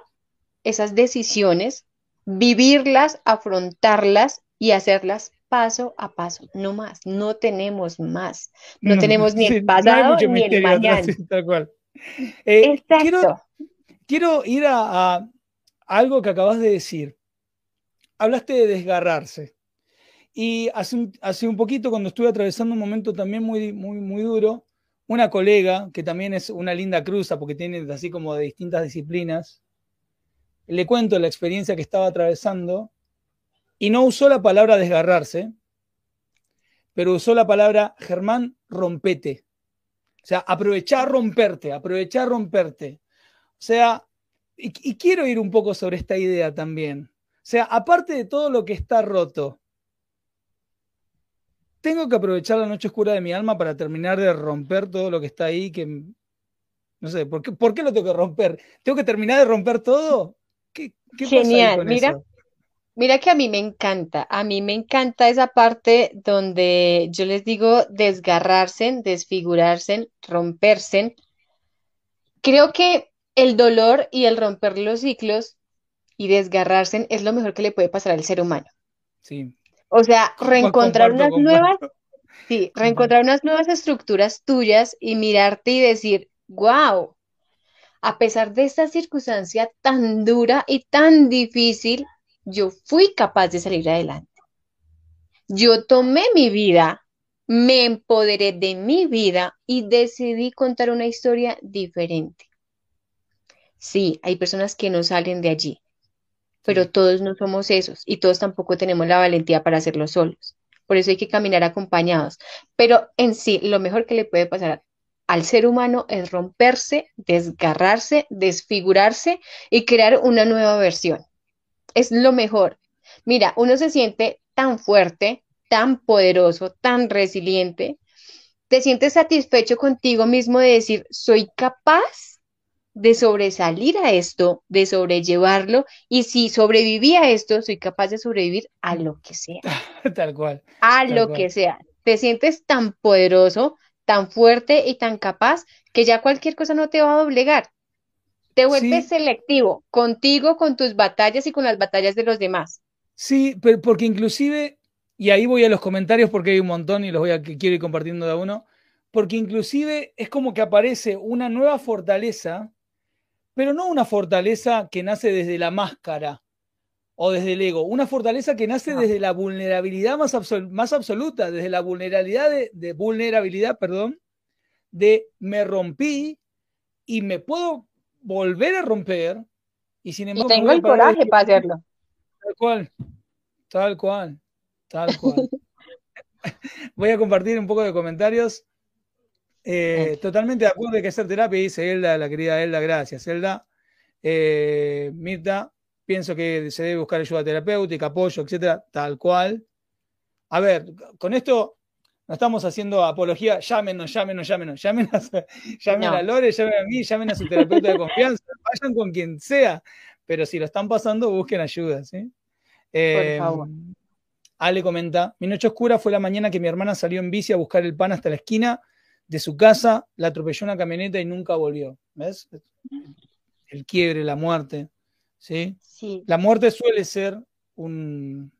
esas decisiones, vivirlas, afrontarlas y hacerlas paso a paso, no más, no tenemos más, no, tenemos ni el pasado ni el mañana. tal cual. Eh, quiero, quiero ir a, algo que acabas de decir. Hablaste de desgarrarse. Y hace un, hace un, poquito, cuando estuve atravesando un momento también muy, muy, muy duro, una colega, que también es una linda cruza, porque tiene así como de distintas disciplinas, le cuento la experiencia que estaba atravesando y no usó la palabra desgarrarse, pero usó la palabra Germán, rompete. O sea, aprovechar romperte, aprovechar romperte. O sea, y, quiero ir un poco sobre esta idea también. O sea, aparte de todo lo que está roto, tengo que aprovechar la noche oscura de mi alma para terminar de romper todo lo que está ahí, que no sé, ¿por qué, ¿por qué lo tengo que romper? ¿Tengo que terminar de romper todo? ¿Qué, Genial, mira, mira que a mí me encanta, a mí me encanta esa parte donde yo les digo desgarrarse, desfigurarse, romperse. Creo que el dolor y el romper los ciclos y desgarrarse es lo mejor que le puede pasar al ser humano. Sí. O sea, reencontrar unas nuevas, sí, reencontrar unas nuevas estructuras tuyas y mirarte y decir, wow, a pesar de esta circunstancia tan dura y tan difícil, yo fui capaz de salir adelante. Yo tomé mi vida, me empoderé de mi vida y decidí contar una historia diferente. Sí, hay personas que no salen de allí, pero todos no somos esos y todos tampoco tenemos la valentía para hacerlo solos. Por eso hay que caminar acompañados. Pero en sí, lo mejor que le puede pasar al ser humano es romperse, desgarrarse, desfigurarse y crear una nueva versión. Es lo mejor. Mira, uno se siente tan fuerte, tan poderoso, tan resiliente. Te sientes satisfecho contigo mismo de decir, soy capaz de sobresalir a esto, de sobrellevarlo, y si sobreviví a esto, soy capaz de sobrevivir a lo que sea. tal cual. A lo que sea. Te sientes tan poderoso, tan fuerte y tan capaz que ya cualquier cosa no te va a doblegar. Te vuelves selectivo contigo, con tus batallas y con las batallas de los demás. Sí, pero porque inclusive, y ahí voy a los comentarios porque hay un montón y los voy a que quiero ir compartiendo de uno, porque inclusive es como que aparece una nueva fortaleza, pero no una fortaleza que nace desde la máscara, o desde el ego, una fortaleza que nace desde la vulnerabilidad más, más absoluta, desde la vulnerabilidad de, vulnerabilidad, perdón, de me rompí y me puedo volver a romper y sin embargo tengo el coraje para hacerlo. Tal cual, tal cual, tal cual. Voy a compartir un poco de comentarios. Eh, totalmente de acuerdo de que hacer terapia, dice Elda, la querida Elda, gracias, Elda. Eh, Mirta, pienso que se debe buscar ayuda terapéutica, apoyo, etcétera, tal cual. A ver, con esto no estamos haciendo apología, llámenos, llámenos, llámenos, llámenos, llamen a Lore, llamen a mí, llamen a su terapeuta de confianza, vayan con quien sea, pero si lo están pasando, busquen ayuda, ¿sí? Por favor. Em, Ale comenta, mi noche oscura fue la mañana que mi hermana salió en bici a buscar el pan hasta la esquina de su casa, la atropelló una camioneta y nunca volvió. ¿Ves? El quiebre, la muerte. ¿sí? La muerte suele ser un,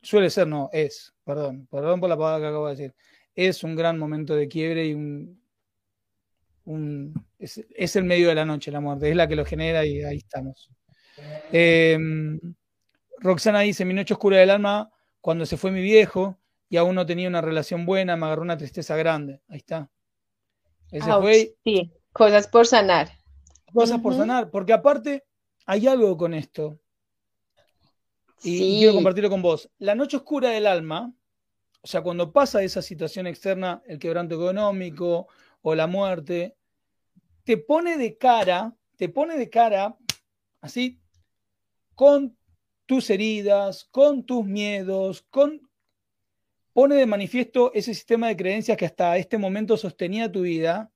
suele ser, no, es, perdón, perdón por la palabra que acabo de decir, es un gran momento de quiebre y un, es, el medio de la noche la muerte, es la que lo genera y ahí estamos. Em, Roxana dice, mi noche oscura del alma, cuando se fue mi viejo y aún no tenía una relación buena, me agarró una tristeza grande. Ahí está. Ese fue. Sí, cosas por sanar. Cosas por sanar, porque aparte, hay algo con esto. Y, quiero compartirlo con vos. La noche oscura del alma, o sea, cuando pasa esa situación externa, el quebranto económico o la muerte, te pone de cara, te pone de cara, así, con tus heridas, con tus miedos, con pone de manifiesto ese sistema de creencias que hasta este momento sostenía tu vida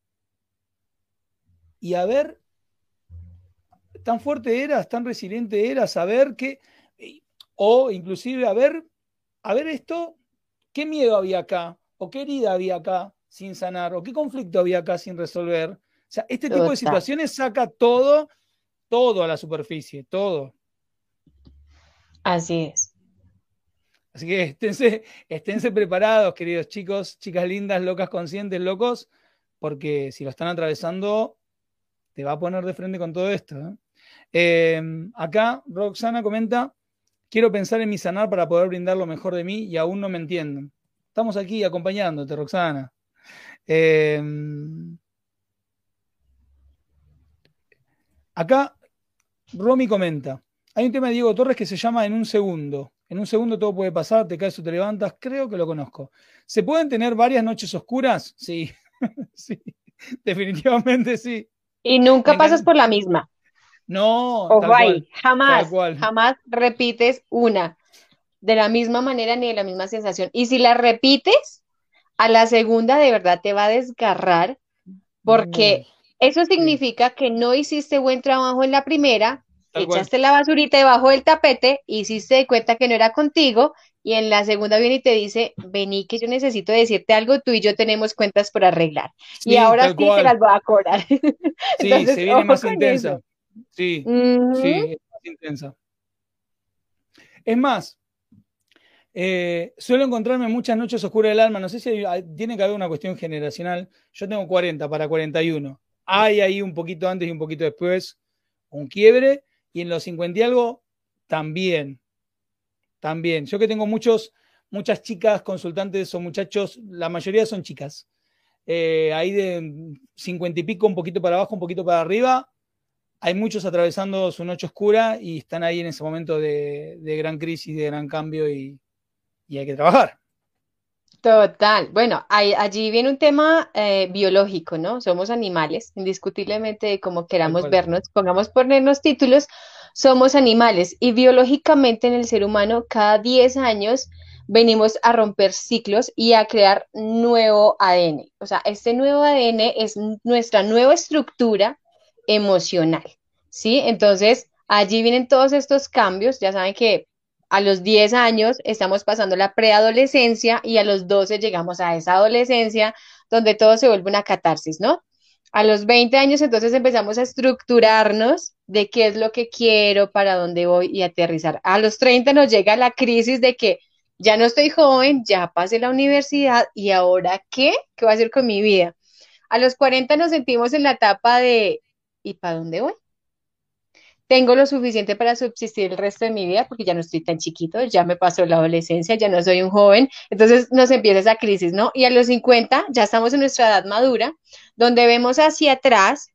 y a ver tan fuerte eras, tan resiliente eras, saber que, o inclusive a ver, a ver esto, qué miedo había acá, o qué herida había acá sin sanar, o qué conflicto había acá sin resolver. O sea, este tipo de situaciones saca todo, todo a la superficie, todo. Así es. Así que esténse, preparados, queridos chicos, chicas lindas, locas, conscientes, locos, porque si lo están atravesando, te va a poner de frente con todo esto. ¿eh? Eh, acá Roxana comenta, quiero pensar en mi sanar para poder brindar lo mejor de mí y aún no me entienden. Estamos aquí acompañándote, Roxana. Eh, acá Romy comenta, hay un tema de Diego Torres que se llama En un segundo. En un segundo todo puede pasar, te caes o te levantas, creo que lo conozco. ¿Se pueden tener varias noches oscuras? Sí, sí, definitivamente sí. Y nunca pasas por la misma. No, o jamás, jamás repites una de la misma manera ni de la misma sensación. Y si la repites, a la segunda de verdad te va a desgarrar porque eso significa que no hiciste buen trabajo en la primera, echaste la basurita debajo del tapete, hiciste cuenta que no era contigo y en la segunda viene y te dice, vení que yo necesito decirte algo, tú y yo tenemos cuentas por arreglar. y ahora sí te las voy a cobrar. Sí, se viene más intensa. Sí, sí, es más intensa. Es más, eh, suelo encontrarme muchas noches oscuras del alma. No sé si tiene que haber una cuestión generacional. Yo tengo 40 para 41. Hay ahí un poquito antes y un poquito después un quiebre. Y en los 50 y algo también. También. Yo que tengo muchos, muchas chicas consultantes o muchachos, la mayoría son chicas. Eh, ahí de 50 y pico, un poquito para abajo, un poquito para arriba hay muchos atravesando su noche oscura y están ahí en ese momento de, gran crisis, de gran cambio y, hay que trabajar. Total. Bueno, allí viene un tema eh, biológico, ¿no? Somos animales, indiscutiblemente, como queramos vernos, pongamos ponernos títulos, somos animales y biológicamente en el ser humano cada 10 años venimos a romper ciclos y a crear nuevo ADN. O sea, este nuevo ADN es nuestra nueva estructura emocional, ¿sí? Entonces, allí vienen todos estos cambios, ya saben que a los 10 años estamos pasando la preadolescencia y a los 12 llegamos a esa adolescencia donde todo se vuelve una catarsis, ¿no? A los 20 años entonces empezamos a estructurarnos de qué es lo que quiero, para dónde voy y aterrizar. A los 30 nos llega la crisis de que ya no estoy joven, ya pasé la universidad y ahora qué? ¿Qué va a hacer con mi vida? A los 40 nos sentimos en la etapa de ¿y para dónde voy? Tengo lo suficiente para subsistir el resto de mi vida porque ya no estoy tan chiquito, ya me pasó la adolescencia, ya no soy un joven. Entonces nos empieza esa crisis, ¿no? Y a los 50 ya estamos en nuestra edad madura, donde vemos hacia atrás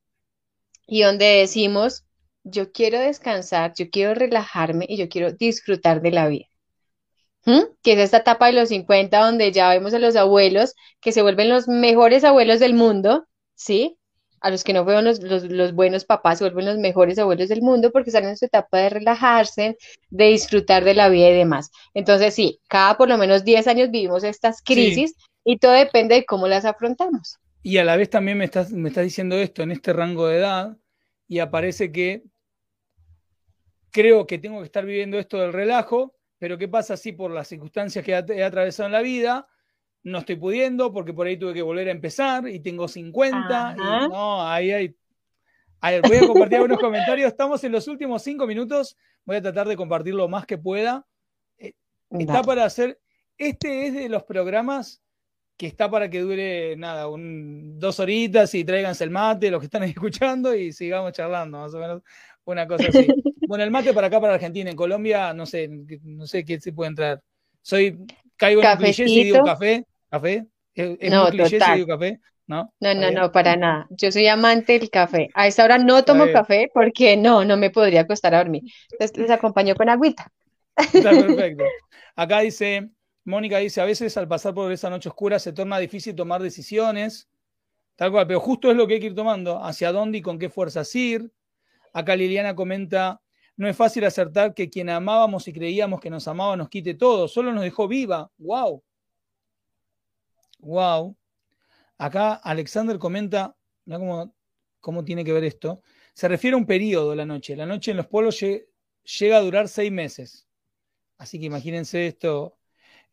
y donde decimos, yo quiero descansar, yo quiero relajarme y yo quiero disfrutar de la vida. ¿Mm? Que es esta etapa de los 50 donde ya vemos a los abuelos que se vuelven los mejores abuelos del mundo, ¿sí? A los que no fueron los, buenos papás se vuelven los mejores abuelos del mundo porque están en su etapa de relajarse, de disfrutar de la vida y demás. Entonces, sí, cada por lo menos 10 años vivimos estas crisis y todo depende de cómo las afrontamos. Y a la vez también me estás, me estás diciendo esto en este rango de edad y aparece que creo que tengo que estar viviendo esto del relajo, pero ¿qué pasa si por las circunstancias que he atravesado en la vida no estoy pudiendo porque por ahí tuve que volver a empezar y tengo 50 y no, ahí hay... voy a compartir algunos comentarios. Estamos en los últimos cinco minutos. Voy a tratar de compartir lo más que pueda. Eh, está para hacer. Este es de los programas que está para que dure nada, dos horitas y tráiganse el mate, los que están escuchando, y sigamos charlando, más o menos. Una cosa así. bueno, el mate para acá, para Argentina. En Colombia, no sé, no sé qué se puede entrar. Soy, caigo en clichés y digo café. ¿Café? ¿Es, no, total. café? No, no, no, no, para nada. Yo soy amante del café. A esta hora no tomo café porque no, no me podría acostar a dormir. Entonces les acompaño con agüita. Está perfecto. Acá dice, Mónica dice, a veces al pasar por esa noche oscura se torna difícil tomar decisiones, tal cual, pero justo es lo que hay que ir tomando, hacia dónde y con qué fuerzas ir. Acá Liliana comenta, no es fácil acertar que quien amábamos y creíamos que nos amaba nos quite todo, solo nos dejó viva. ¡Wow! Wow. Acá Alexander comenta, mira cómo, cómo, tiene que ver esto. Se refiere a un periodo la noche. La noche en los polos llega a durar seis meses. Así que imagínense esto.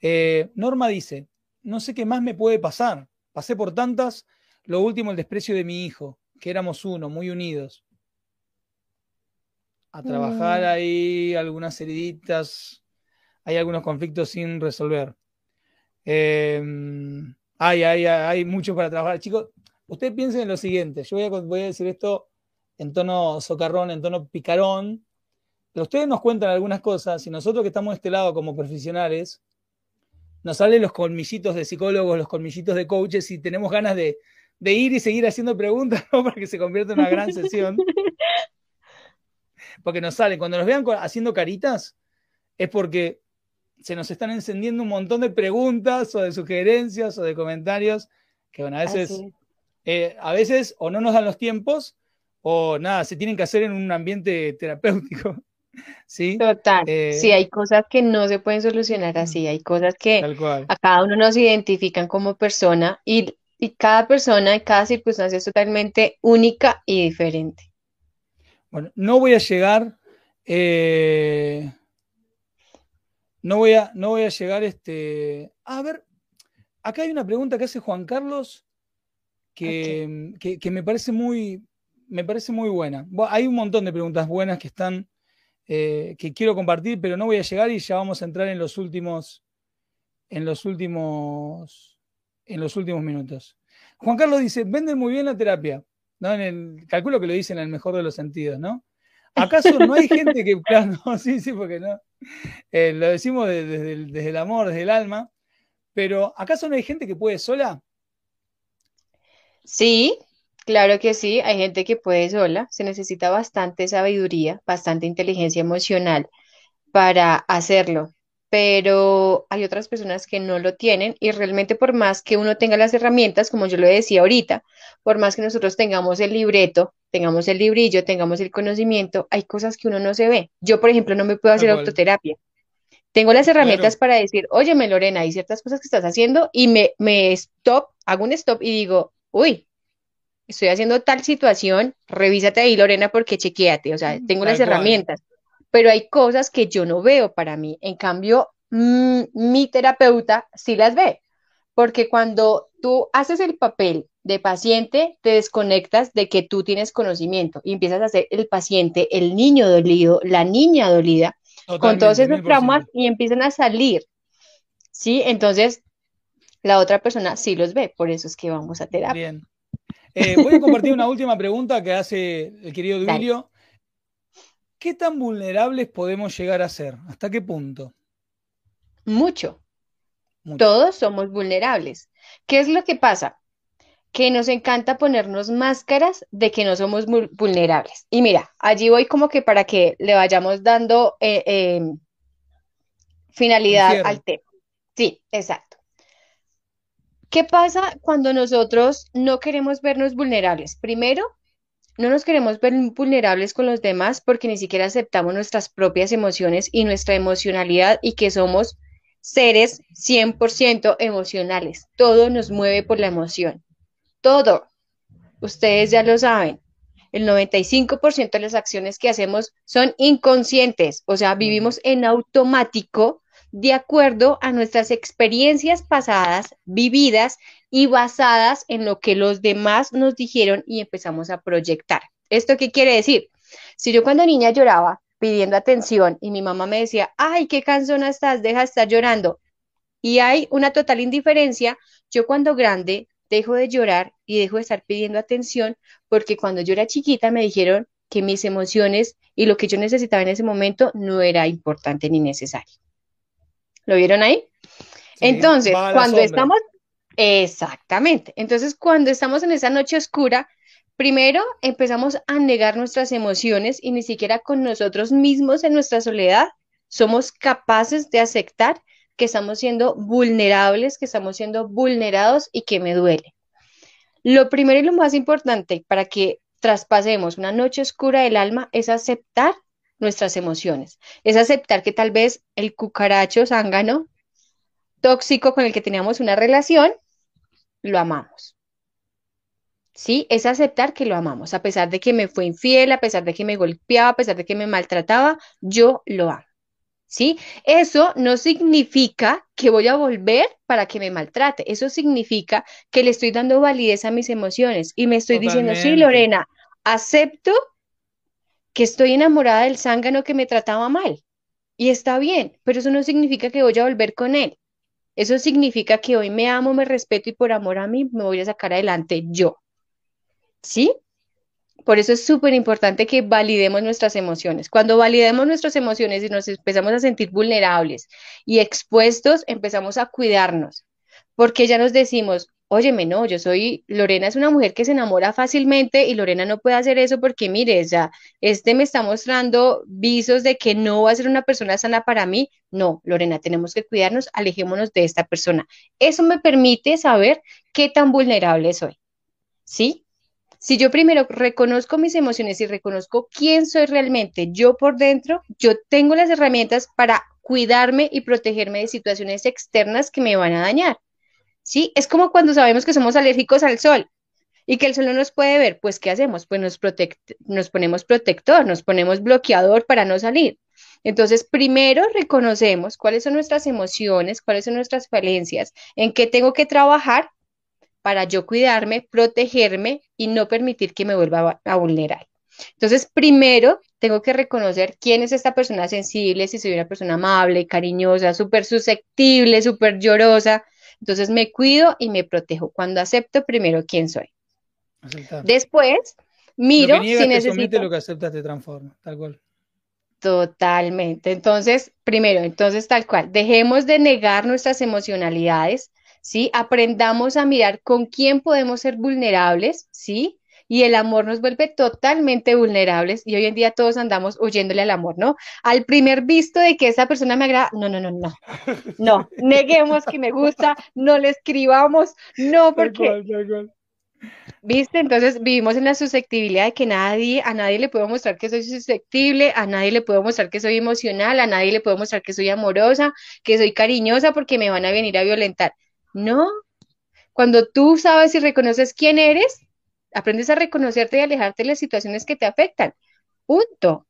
Eh, Norma dice, no sé qué más me puede pasar. Pasé por tantas. Lo último, el desprecio de mi hijo, que éramos uno, muy unidos. A trabajar mm. ahí, algunas heriditas, hay algunos conflictos sin resolver. Eh, hay, hay, hay mucho para trabajar. Chicos, ustedes piensen en lo siguiente. Yo voy a, decir esto en tono socarrón, en tono picarón, pero ustedes nos cuentan algunas cosas y nosotros que estamos de este lado como profesionales, nos salen los colmillitos de psicólogos, los colmillitos de coaches y tenemos ganas de, ir y seguir haciendo preguntas para que se convierta en una gran sesión. Porque nos salen, cuando nos vean haciendo caritas, es porque se nos están encendiendo un montón de preguntas o de sugerencias o de comentarios que, bueno, a veces, eh, a veces o no nos dan los tiempos o nada, se tienen que hacer en un ambiente terapéutico. ¿Sí? Total. Eh, sí, hay cosas que no se pueden solucionar así, hay cosas que a cada uno nos identifican como persona y, cada persona y cada circunstancia es totalmente única y diferente. Bueno, no voy a llegar, eh, no voy a, no voy a llegar este, a ver, acá hay una pregunta que hace Juan Carlos que, que me parece muy, me parece muy buena. Hay un montón de preguntas buenas que están eh, que quiero compartir, pero no voy a llegar y ya vamos a entrar en los últimos, en los últimos, en los últimos minutos. Juan Carlos dice, venden muy bien la terapia. ¿no? En el, calculo que lo dice en el mejor de los sentidos, ¿no? ¿Acaso no hay gente que, claro, sí, sí, porque no, eh, lo decimos desde, el, desde el amor, desde el alma, pero ¿acaso no hay gente que puede sola? Sí, Claro que sí, hay gente que puede sola, se necesita bastante sabiduría, bastante inteligencia emocional para hacerlo, pero hay otras personas que no lo tienen y realmente por más que uno tenga las herramientas, como yo lo decía ahorita, por más que nosotros tengamos el libreto, tengamos el librillo, tengamos el conocimiento, hay cosas que uno no se ve. Yo, por ejemplo, no me puedo hacer autoterapia. Tengo las herramientas para decir, óyeme, Lorena, hay ciertas cosas que estás haciendo y me, me stop, hago un stop y digo, uy, estoy haciendo tal situación, revísate ahí, Lorena, porque chequeate, o sea, tengo las herramientas, pero hay cosas que yo no veo para mí. En cambio, mm, mi terapeuta sí las ve, porque cuando tú haces el papel de paciente, te desconectas de que tú tienes conocimiento y empiezas a ser el paciente, el niño dolido, la niña dolida, con todos esos traumas y empiezan a salir. ¿Sí? Entonces, la otra persona sí los ve, por eso es que vamos a terapia. Bien. Eh, voy a compartir una última pregunta que hace el querido Duilio. ¿Qué tan vulnerables podemos llegar a ser? ¿Hasta qué punto? Mucho. Todos somos vulnerables. ¿Qué es lo que pasa? Que nos encanta ponernos máscaras de que no somos vulnerables. Y mira, allí voy como que para que le vayamos dando eh, em, finalidad al tema. Sí, exacto. ¿Qué pasa cuando nosotros no queremos vernos vulnerables? Primero, no nos queremos ver vulnerables con los demás porque ni siquiera aceptamos nuestras propias emociones y nuestra emocionalidad y que somos seres 100% emocionales. Todo nos mueve por la emoción. Todo. Ustedes ya lo saben. El 95% de las acciones que hacemos son inconscientes, o sea, vivimos en automático de acuerdo a nuestras experiencias pasadas, vividas y basadas en lo que los demás nos dijeron y empezamos a proyectar. ¿Esto qué quiere decir? Si yo cuando niña lloraba pidiendo atención y mi mamá me decía, ay, qué cansona estás, deja de estar llorando, y hay una total indiferencia, yo cuando grande dejo de llorar y dejo de estar pidiendo atención porque cuando yo era chiquita me dijeron que mis emociones y lo que yo necesitaba en ese momento no era importante ni necesario. ¿Lo vieron ahí? Entonces, cuando estamos, exactamente, entonces cuando estamos en esa noche oscura, primero empezamos a negar nuestras emociones y ni siquiera con nosotros mismos en nuestra soledad somos capaces de aceptar que estamos siendo vulnerables, que estamos siendo vulnerados y que me duele. Lo primero y lo más importante para que traspasemos una noche oscura del alma es aceptar nuestras emociones. Es aceptar que tal vez el cucaracho zángano tóxico con el que teníamos una relación, lo amamos. ¿Sí? Es aceptar que lo amamos. A pesar de que me fue infiel, a pesar de que me golpeaba, a pesar de que me maltrataba, yo lo amo. ¿Sí? Eso no significa que voy a volver para que me maltrate. Eso significa que le estoy dando validez a mis emociones y me estoy diciendo, sí, Lorena, acepto que estoy enamorada del zángano que me trataba mal. Y está bien, pero eso no significa que voy a volver con él. Eso significa que hoy me amo, me respeto y por amor a mí me voy a sacar adelante yo. ¿Sí? Por eso es súper importante que validemos nuestras emociones. Cuando validemos nuestras emociones y nos empezamos a sentir vulnerables y expuestos, empezamos a cuidarnos, porque ya nos decimos, óyeme, no, yo soy, Lorena es una mujer que se enamora fácilmente y Lorena no puede hacer eso porque mire, ya, este me está mostrando visos de que no va a ser una persona sana para mí. No, Lorena, tenemos que cuidarnos, alejémonos de esta persona. Eso me permite saber qué tan vulnerable soy. ¿Sí? Si yo primero reconozco mis emociones y reconozco quién soy realmente yo por dentro, yo tengo las herramientas para cuidarme y protegerme de situaciones externas que me van a dañar. ¿Sí? Es como cuando sabemos que somos alérgicos al sol y que el sol no nos puede ver, pues ¿qué hacemos? Pues nos, nos ponemos protector, nos ponemos bloqueador para no salir. Entonces, primero reconocemos cuáles son nuestras emociones, cuáles son nuestras falencias, en qué tengo que trabajar para yo cuidarme, protegerme y no permitir que me vuelva a, vulnerar. Entonces, primero tengo que reconocer quién es esta persona sensible, si soy una persona amable, cariñosa, súper susceptible, súper llorosa. Entonces me cuido y me protejo. Cuando acepto primero quién soy. Después miro lo que si necesito. lo que aceptas te transforma, tal cual. Totalmente. Entonces, primero, entonces tal cual, dejemos de negar nuestras emocionalidades, ¿sí? Aprendamos a mirar con quién podemos ser vulnerables, ¿sí? Y el amor nos vuelve totalmente vulnerables y hoy en día todos andamos huyéndole al amor, ¿no? Al primer visto de que esa persona me agrada, no, no, no, no, no, neguemos que me gusta, no le escribamos, no, porque... ¿Viste? Entonces vivimos en la susceptibilidad de que nadie, a nadie le puedo mostrar que soy susceptible, a nadie le puedo mostrar que soy emocional, a nadie le puedo mostrar que soy amorosa, que soy cariñosa porque me van a venir a violentar. No. Cuando tú sabes y reconoces quién eres, aprendes a reconocerte y alejarte de las situaciones que te afectan. Punto.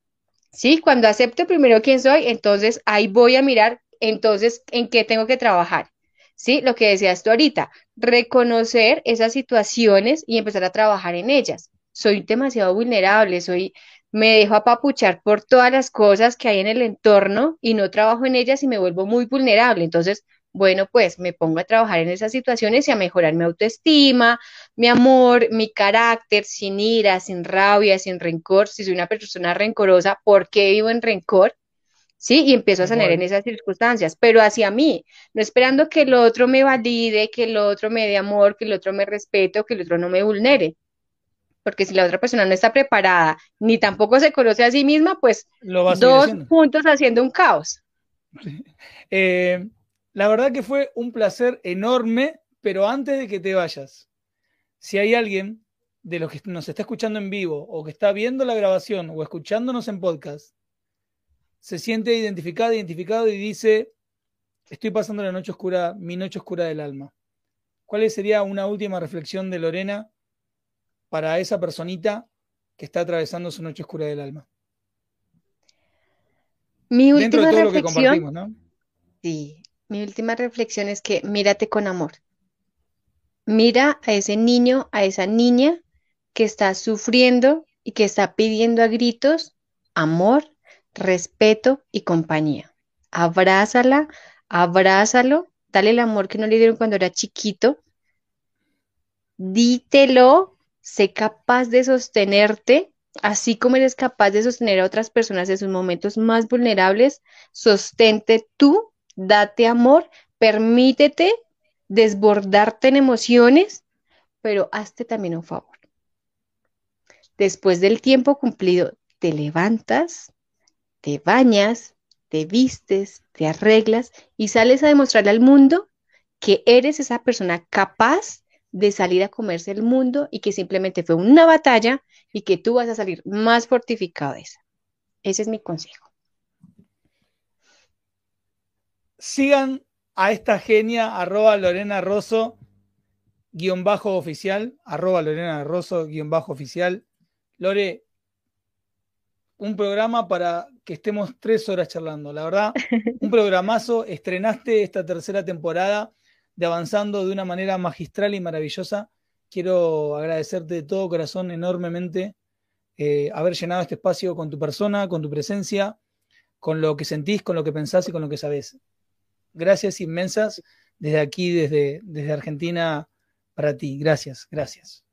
Sí, cuando acepto primero quién soy, entonces ahí voy a mirar entonces en qué tengo que trabajar. Sí, lo que decías tú ahorita, reconocer esas situaciones y empezar a trabajar en ellas. Soy demasiado vulnerable, soy me dejo apapuchar por todas las cosas que hay en el entorno y no trabajo en ellas y me vuelvo muy vulnerable. Entonces, bueno, pues me pongo a trabajar en esas situaciones y a mejorar mi autoestima, mi amor, mi carácter, sin ira, sin rabia, sin rencor. Si soy una persona rencorosa, ¿por qué vivo en rencor? ¿Sí? Y empiezo a sanar en esas circunstancias, pero hacia mí, no esperando que el otro me valide, que el otro me dé amor, que el otro me respete o que el otro no me vulnere. Porque si la otra persona no está preparada ni tampoco se conoce a sí misma, pues dos puntos haciendo un caos. Eh, la verdad que fue un placer enorme, pero antes de que te vayas, si hay alguien de los que nos está escuchando en vivo o que está viendo la grabación o escuchándonos en podcast, se siente identificado, identificado y dice, estoy pasando la noche oscura, mi noche oscura del alma. ¿Cuál sería una última reflexión de Lorena para esa personita que está atravesando su noche oscura del alma? Mi última Dentro de todo lo que compartimos, ¿no? Sí, mi última reflexión es que mírate con amor. Mira a ese niño, a esa niña que está sufriendo y que está pidiendo a gritos amor, respeto y compañía. Abrázala, abrázalo, dale el amor que no le dieron cuando era chiquito. Dítelo, sé capaz de sostenerte, así como eres capaz de sostener a otras personas en sus momentos más vulnerables, sostente tú date amor, permítete desbordarte en emociones, pero hazte también un favor. Después del tiempo cumplido, te levantas, te bañas, te vistes, te arreglas y sales a demostrarle al mundo que eres esa persona capaz de salir a comerse el mundo y que simplemente fue una batalla y que tú vas a salir más fortificado de esa. Ese es mi consejo. Sigan a esta genia, arroba Lorena Rosso, guion bajo oficial, arroba Lorena Rosso, guion bajo oficial. Lore, un programa para que estemos tres horas charlando. La verdad, un programazo. Estrenaste esta tercera temporada de Avanzando de una manera magistral y maravillosa. Quiero agradecerte de todo corazón enormemente eh, haber llenado este espacio con tu persona, con tu presencia, con lo que sentís, con lo que pensás y con lo que sabés gracias inmensas desde aquí, desde, desde Argentina, para ti. Gracias, gracias.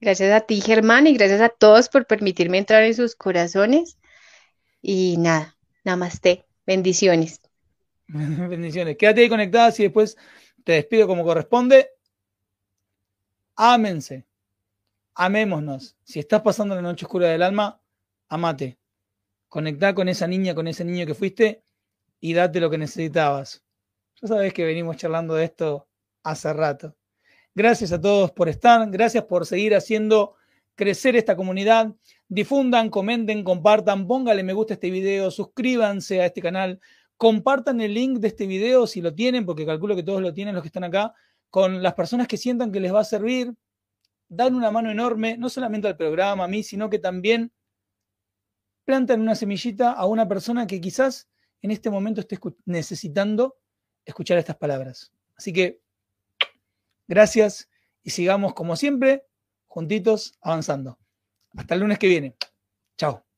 Gracias a ti, Germán, y gracias a todos por permitirme entrar en sus corazones. Y nada, namaste. Bendiciones. Bendiciones. Quédate ahí conectada y después te despido como corresponde. Ámense. Amémonos. Si estás pasando la noche oscura del alma, amate. Conectá con esa niña, con ese niño que fuiste y date lo que necesitabas. Ya sabes que venimos charlando de esto hace rato. Gracias a todos por estar, gracias por seguir haciendo crecer esta comunidad. Difundan, comenten, compartan, póngale me gusta a este video, suscríbanse a este canal, compartan el link de este video si lo tienen, porque calculo que todos lo tienen los que están acá, con las personas que sientan que les va a servir. Dan una mano enorme, no solamente al programa, a mí, sino que también plantan una semillita a una persona que quizás en este momento esté necesitando escuchar estas palabras. Así que gracias y sigamos como siempre, juntitos, avanzando. Hasta el lunes que viene. Chao.